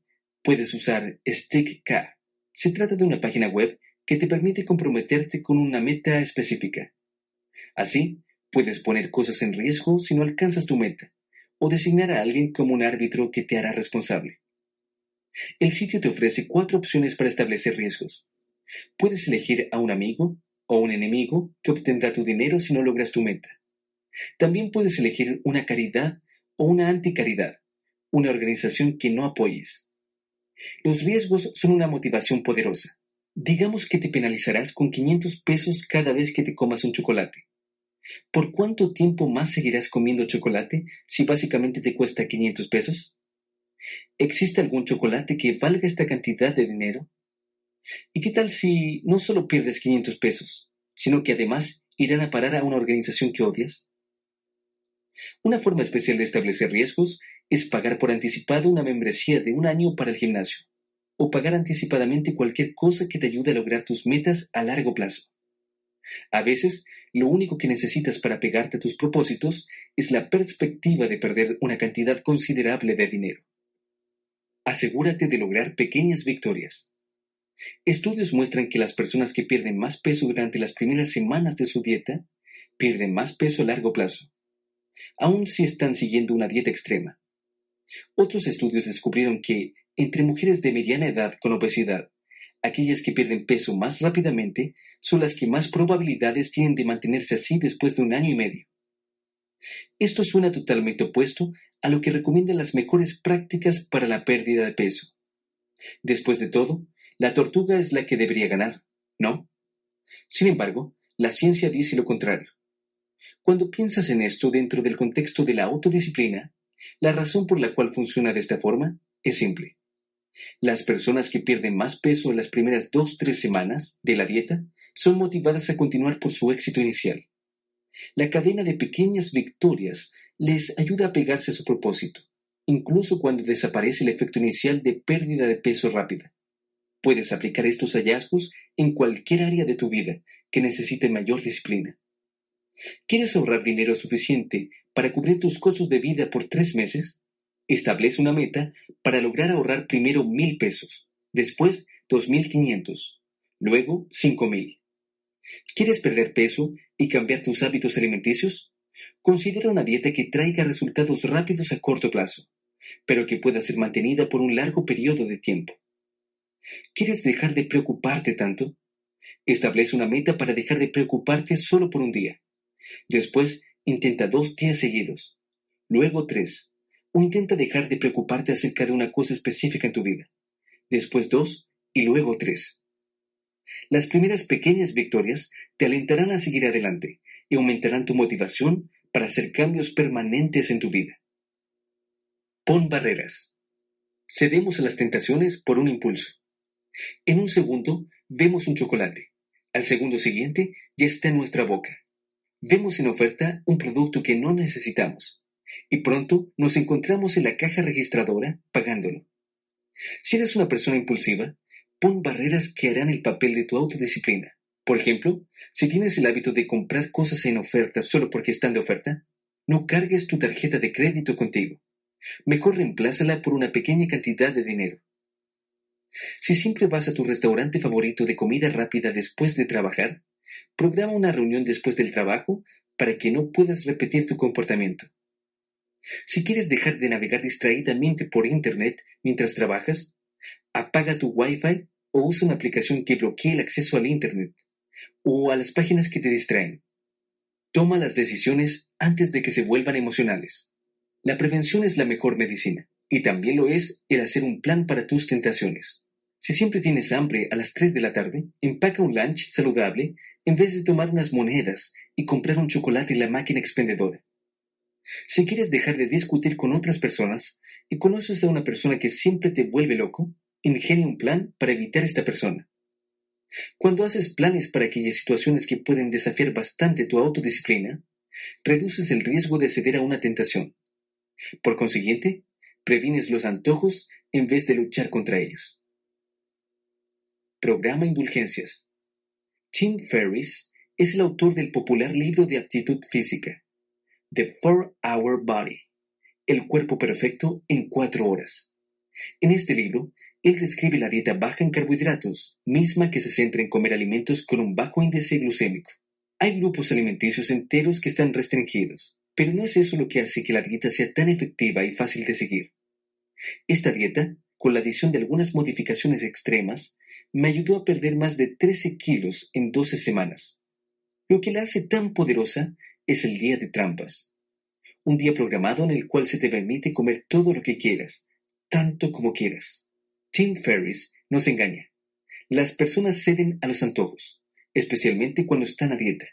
puedes usar StickK. Se trata de una página web que te permite comprometerte con una meta específica. Así, Puedes poner cosas en riesgo si no alcanzas tu meta, o designar a alguien como un árbitro que te hará responsable. El sitio te ofrece cuatro opciones para establecer riesgos. Puedes elegir a un amigo o un enemigo que obtendrá tu dinero si no logras tu meta. También puedes elegir una caridad o una anticaridad, una organización que no apoyes. Los riesgos son una motivación poderosa. Digamos que te penalizarás con 500 pesos cada vez que te comas un chocolate. ¿Por cuánto tiempo más seguirás comiendo chocolate si básicamente te cuesta 500 pesos? ¿Existe algún chocolate que valga esta cantidad de dinero? ¿Y qué tal si no solo pierdes 500 pesos, sino que además irán a parar a una organización que odias? Una forma especial de establecer riesgos es pagar por anticipado una membresía de un año para el gimnasio, o pagar anticipadamente cualquier cosa que te ayude a lograr tus metas a largo plazo. A veces lo único que necesitas para pegarte a tus propósitos es la perspectiva de perder una cantidad considerable de dinero. Asegúrate de lograr pequeñas victorias. Estudios muestran que las personas que pierden más peso durante las primeras semanas de su dieta pierden más peso a largo plazo, aun si están siguiendo una dieta extrema. Otros estudios descubrieron que, entre mujeres de mediana edad con obesidad, aquellas que pierden peso más rápidamente son las que más probabilidades tienen de mantenerse así después de un año y medio. Esto suena totalmente opuesto a lo que recomiendan las mejores prácticas para la pérdida de peso. Después de todo, la tortuga es la que debería ganar, ¿no? Sin embargo, la ciencia dice lo contrario. Cuando piensas en esto dentro del contexto de la autodisciplina, la razón por la cual funciona de esta forma es simple. Las personas que pierden más peso en las primeras dos-tres semanas de la dieta son motivadas a continuar por su éxito inicial. La cadena de pequeñas victorias les ayuda a pegarse a su propósito, incluso cuando desaparece el efecto inicial de pérdida de peso rápida. Puedes aplicar estos hallazgos en cualquier área de tu vida que necesite mayor disciplina. ¿Quieres ahorrar dinero suficiente para cubrir tus costos de vida por tres meses? Establece una meta para lograr ahorrar primero mil pesos, después dos mil quinientos, luego cinco mil. ¿Quieres perder peso y cambiar tus hábitos alimenticios? Considera una dieta que traiga resultados rápidos a corto plazo, pero que pueda ser mantenida por un largo periodo de tiempo. ¿Quieres dejar de preocuparte tanto? Establece una meta para dejar de preocuparte solo por un día. Después, intenta dos días seguidos. Luego tres. O intenta dejar de preocuparte acerca de una cosa específica en tu vida. Después dos y luego tres. Las primeras pequeñas victorias te alentarán a seguir adelante y aumentarán tu motivación para hacer cambios permanentes en tu vida. Pon barreras. Cedemos a las tentaciones por un impulso. En un segundo vemos un chocolate. Al segundo siguiente ya está en nuestra boca. Vemos en oferta un producto que no necesitamos y pronto nos encontramos en la caja registradora pagándolo. Si eres una persona impulsiva, pon barreras que harán el papel de tu autodisciplina. Por ejemplo, si tienes el hábito de comprar cosas en oferta solo porque están de oferta, no cargues tu tarjeta de crédito contigo. Mejor reemplázala por una pequeña cantidad de dinero. Si siempre vas a tu restaurante favorito de comida rápida después de trabajar, Programa una reunión después del trabajo para que no puedas repetir tu comportamiento. Si quieres dejar de navegar distraídamente por Internet mientras trabajas, apaga tu Wi-Fi o usa una aplicación que bloquee el acceso al Internet o a las páginas que te distraen. Toma las decisiones antes de que se vuelvan emocionales. La prevención es la mejor medicina, y también lo es el hacer un plan para tus tentaciones. Si siempre tienes hambre a las 3 de la tarde, empaca un lunch saludable en vez de tomar unas monedas y comprar un chocolate en la máquina expendedora. Si quieres dejar de discutir con otras personas y conoces a una persona que siempre te vuelve loco, ingenia un plan para evitar esta persona. Cuando haces planes para aquellas situaciones que pueden desafiar bastante tu autodisciplina, reduces el riesgo de ceder a una tentación. Por consiguiente, prevines los antojos en vez de luchar contra ellos. Programa Indulgencias. Tim Ferriss es el autor del popular libro de aptitud física, The Four Hour Body, el cuerpo perfecto en cuatro horas. En este libro, él describe la dieta baja en carbohidratos, misma que se centra en comer alimentos con un bajo índice glucémico. Hay grupos alimenticios enteros que están restringidos, pero no es eso lo que hace que la dieta sea tan efectiva y fácil de seguir. Esta dieta, con la adición de algunas modificaciones extremas, me ayudó a perder más de 13 kilos en 12 semanas. Lo que la hace tan poderosa es el día de trampas. Un día programado en el cual se te permite comer todo lo que quieras, tanto como quieras. Tim Ferriss nos engaña. Las personas ceden a los antojos, especialmente cuando están a dieta.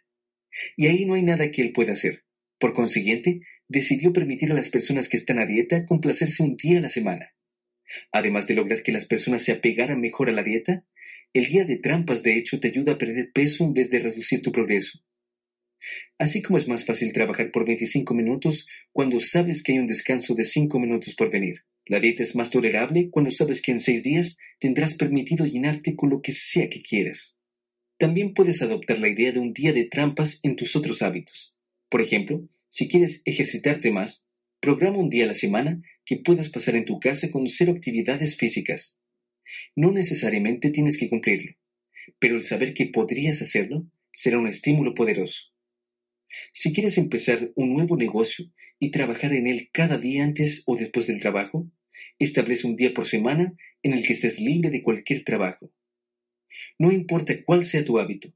Y ahí no hay nada que él pueda hacer. Por consiguiente, decidió permitir a las personas que están a dieta complacerse un día a la semana. Además de lograr que las personas se apegaran mejor a la dieta, el día de trampas de hecho te ayuda a perder peso en vez de reducir tu progreso. Así como es más fácil trabajar por 25 minutos cuando sabes que hay un descanso de 5 minutos por venir. La dieta es más tolerable cuando sabes que en 6 días tendrás permitido llenarte con lo que sea que quieras. También puedes adoptar la idea de un día de trampas en tus otros hábitos. Por ejemplo, si quieres ejercitarte más, programa un día a la semana que puedas pasar en tu casa con cero actividades físicas. No necesariamente tienes que cumplirlo, pero el saber que podrías hacerlo será un estímulo poderoso. Si quieres empezar un nuevo negocio y trabajar en él cada día antes o después del trabajo, establece un día por semana en el que estés libre de cualquier trabajo. No importa cuál sea tu hábito,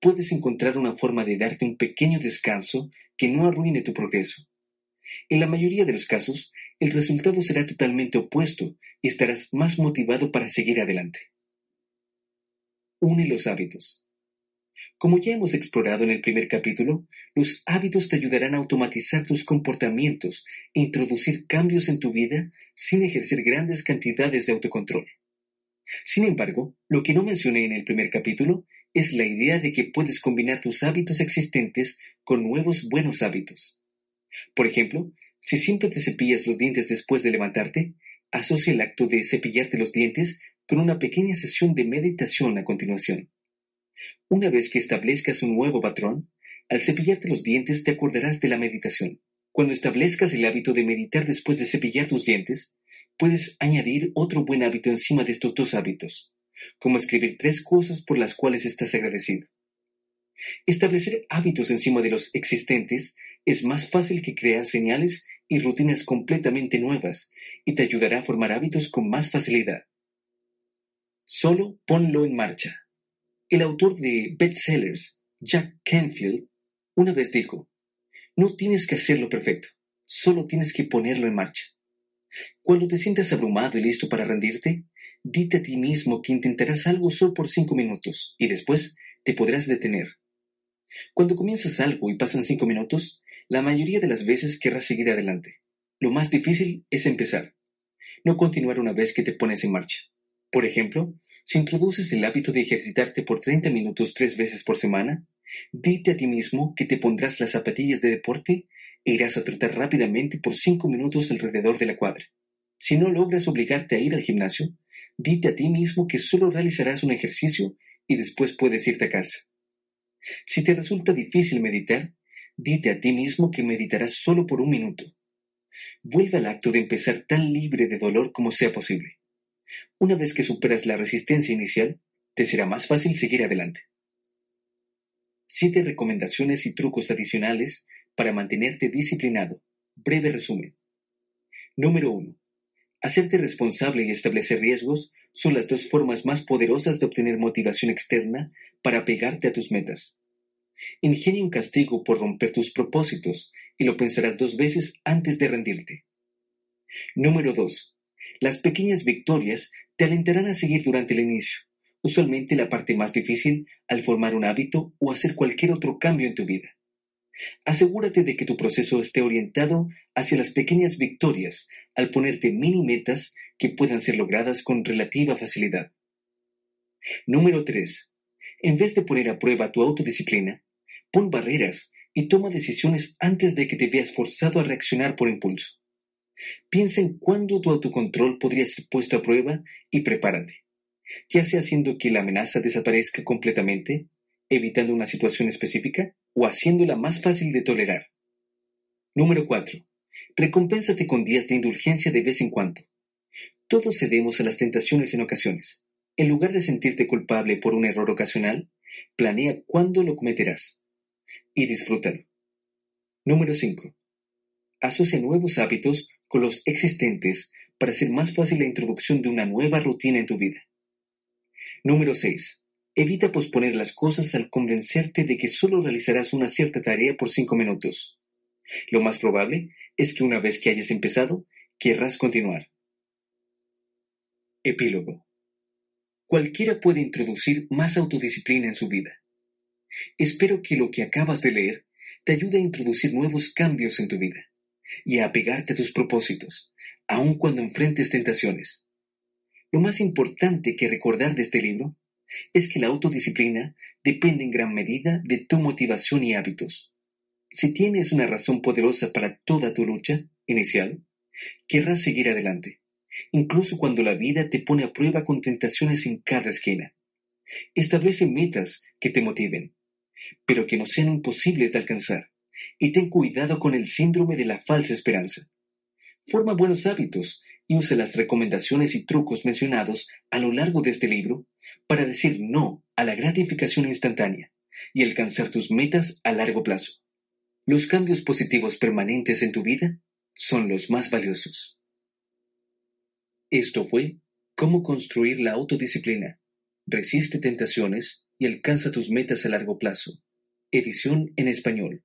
puedes encontrar una forma de darte un pequeño descanso que no arruine tu progreso. En la mayoría de los casos, el resultado será totalmente opuesto y estarás más motivado para seguir adelante. Une los hábitos. Como ya hemos explorado en el primer capítulo, los hábitos te ayudarán a automatizar tus comportamientos e introducir cambios en tu vida sin ejercer grandes cantidades de autocontrol. Sin embargo, lo que no mencioné en el primer capítulo es la idea de que puedes combinar tus hábitos existentes con nuevos buenos hábitos. Por ejemplo, si siempre te cepillas los dientes después de levantarte, asocia el acto de cepillarte los dientes con una pequeña sesión de meditación a continuación. Una vez que establezcas un nuevo patrón, al cepillarte los dientes te acordarás de la meditación. Cuando establezcas el hábito de meditar después de cepillar tus dientes, puedes añadir otro buen hábito encima de estos dos hábitos, como escribir tres cosas por las cuales estás agradecido. Establecer hábitos encima de los existentes es más fácil que crear señales y rutinas completamente nuevas y te ayudará a formar hábitos con más facilidad. Solo ponlo en marcha. El autor de bestsellers, Jack Canfield, una vez dijo, no tienes que hacerlo perfecto, solo tienes que ponerlo en marcha. Cuando te sientas abrumado y listo para rendirte, dite a ti mismo que intentarás algo solo por cinco minutos y después te podrás detener. Cuando comienzas algo y pasan cinco minutos, la mayoría de las veces querrás seguir adelante. Lo más difícil es empezar, no continuar una vez que te pones en marcha. Por ejemplo, si introduces el hábito de ejercitarte por 30 minutos tres veces por semana, dite a ti mismo que te pondrás las zapatillas de deporte e irás a trotar rápidamente por cinco minutos alrededor de la cuadra. Si no logras obligarte a ir al gimnasio, dite a ti mismo que solo realizarás un ejercicio y después puedes irte a casa. Si te resulta difícil meditar, dite a ti mismo que meditarás solo por un minuto. Vuelve al acto de empezar tan libre de dolor como sea posible. Una vez que superas la resistencia inicial, te será más fácil seguir adelante. Siete recomendaciones y trucos adicionales para mantenerte disciplinado. Breve resumen. Número 1. Hacerte responsable y establecer riesgos son las dos formas más poderosas de obtener motivación externa para pegarte a tus metas. Ingenia un castigo por romper tus propósitos y lo pensarás dos veces antes de rendirte. Número 2. Las pequeñas victorias te alentarán a seguir durante el inicio, usualmente la parte más difícil al formar un hábito o hacer cualquier otro cambio en tu vida. Asegúrate de que tu proceso esté orientado hacia las pequeñas victorias al ponerte mini metas que puedan ser logradas con relativa facilidad. Número 3. En vez de poner a prueba tu autodisciplina, pon barreras y toma decisiones antes de que te veas forzado a reaccionar por impulso. Piensa en cuándo tu autocontrol podría ser puesto a prueba y prepárate, ya sea haciendo que la amenaza desaparezca completamente, evitando una situación específica o haciéndola más fácil de tolerar. Número 4. Recompénsate con días de indulgencia de vez en cuando. Todos cedemos a las tentaciones en ocasiones. En lugar de sentirte culpable por un error ocasional, planea cuándo lo cometerás y disfrútalo. Número 5. Asocia nuevos hábitos con los existentes para hacer más fácil la introducción de una nueva rutina en tu vida. Número 6. Evita posponer las cosas al convencerte de que solo realizarás una cierta tarea por cinco minutos. Lo más probable es que una vez que hayas empezado, querrás continuar. Epílogo. Cualquiera puede introducir más autodisciplina en su vida. Espero que lo que acabas de leer te ayude a introducir nuevos cambios en tu vida y a apegarte a tus propósitos, aun cuando enfrentes tentaciones. Lo más importante que recordar de este libro es que la autodisciplina depende en gran medida de tu motivación y hábitos. Si tienes una razón poderosa para toda tu lucha inicial, querrás seguir adelante, incluso cuando la vida te pone a prueba con tentaciones en cada esquina. Establece metas que te motiven, pero que no sean imposibles de alcanzar, y ten cuidado con el síndrome de la falsa esperanza. Forma buenos hábitos y usa las recomendaciones y trucos mencionados a lo largo de este libro para decir no a la gratificación instantánea y alcanzar tus metas a largo plazo. Los cambios positivos permanentes en tu vida son los más valiosos. Esto fue Cómo construir la autodisciplina resiste tentaciones y alcanza tus metas a largo plazo. Edición en español.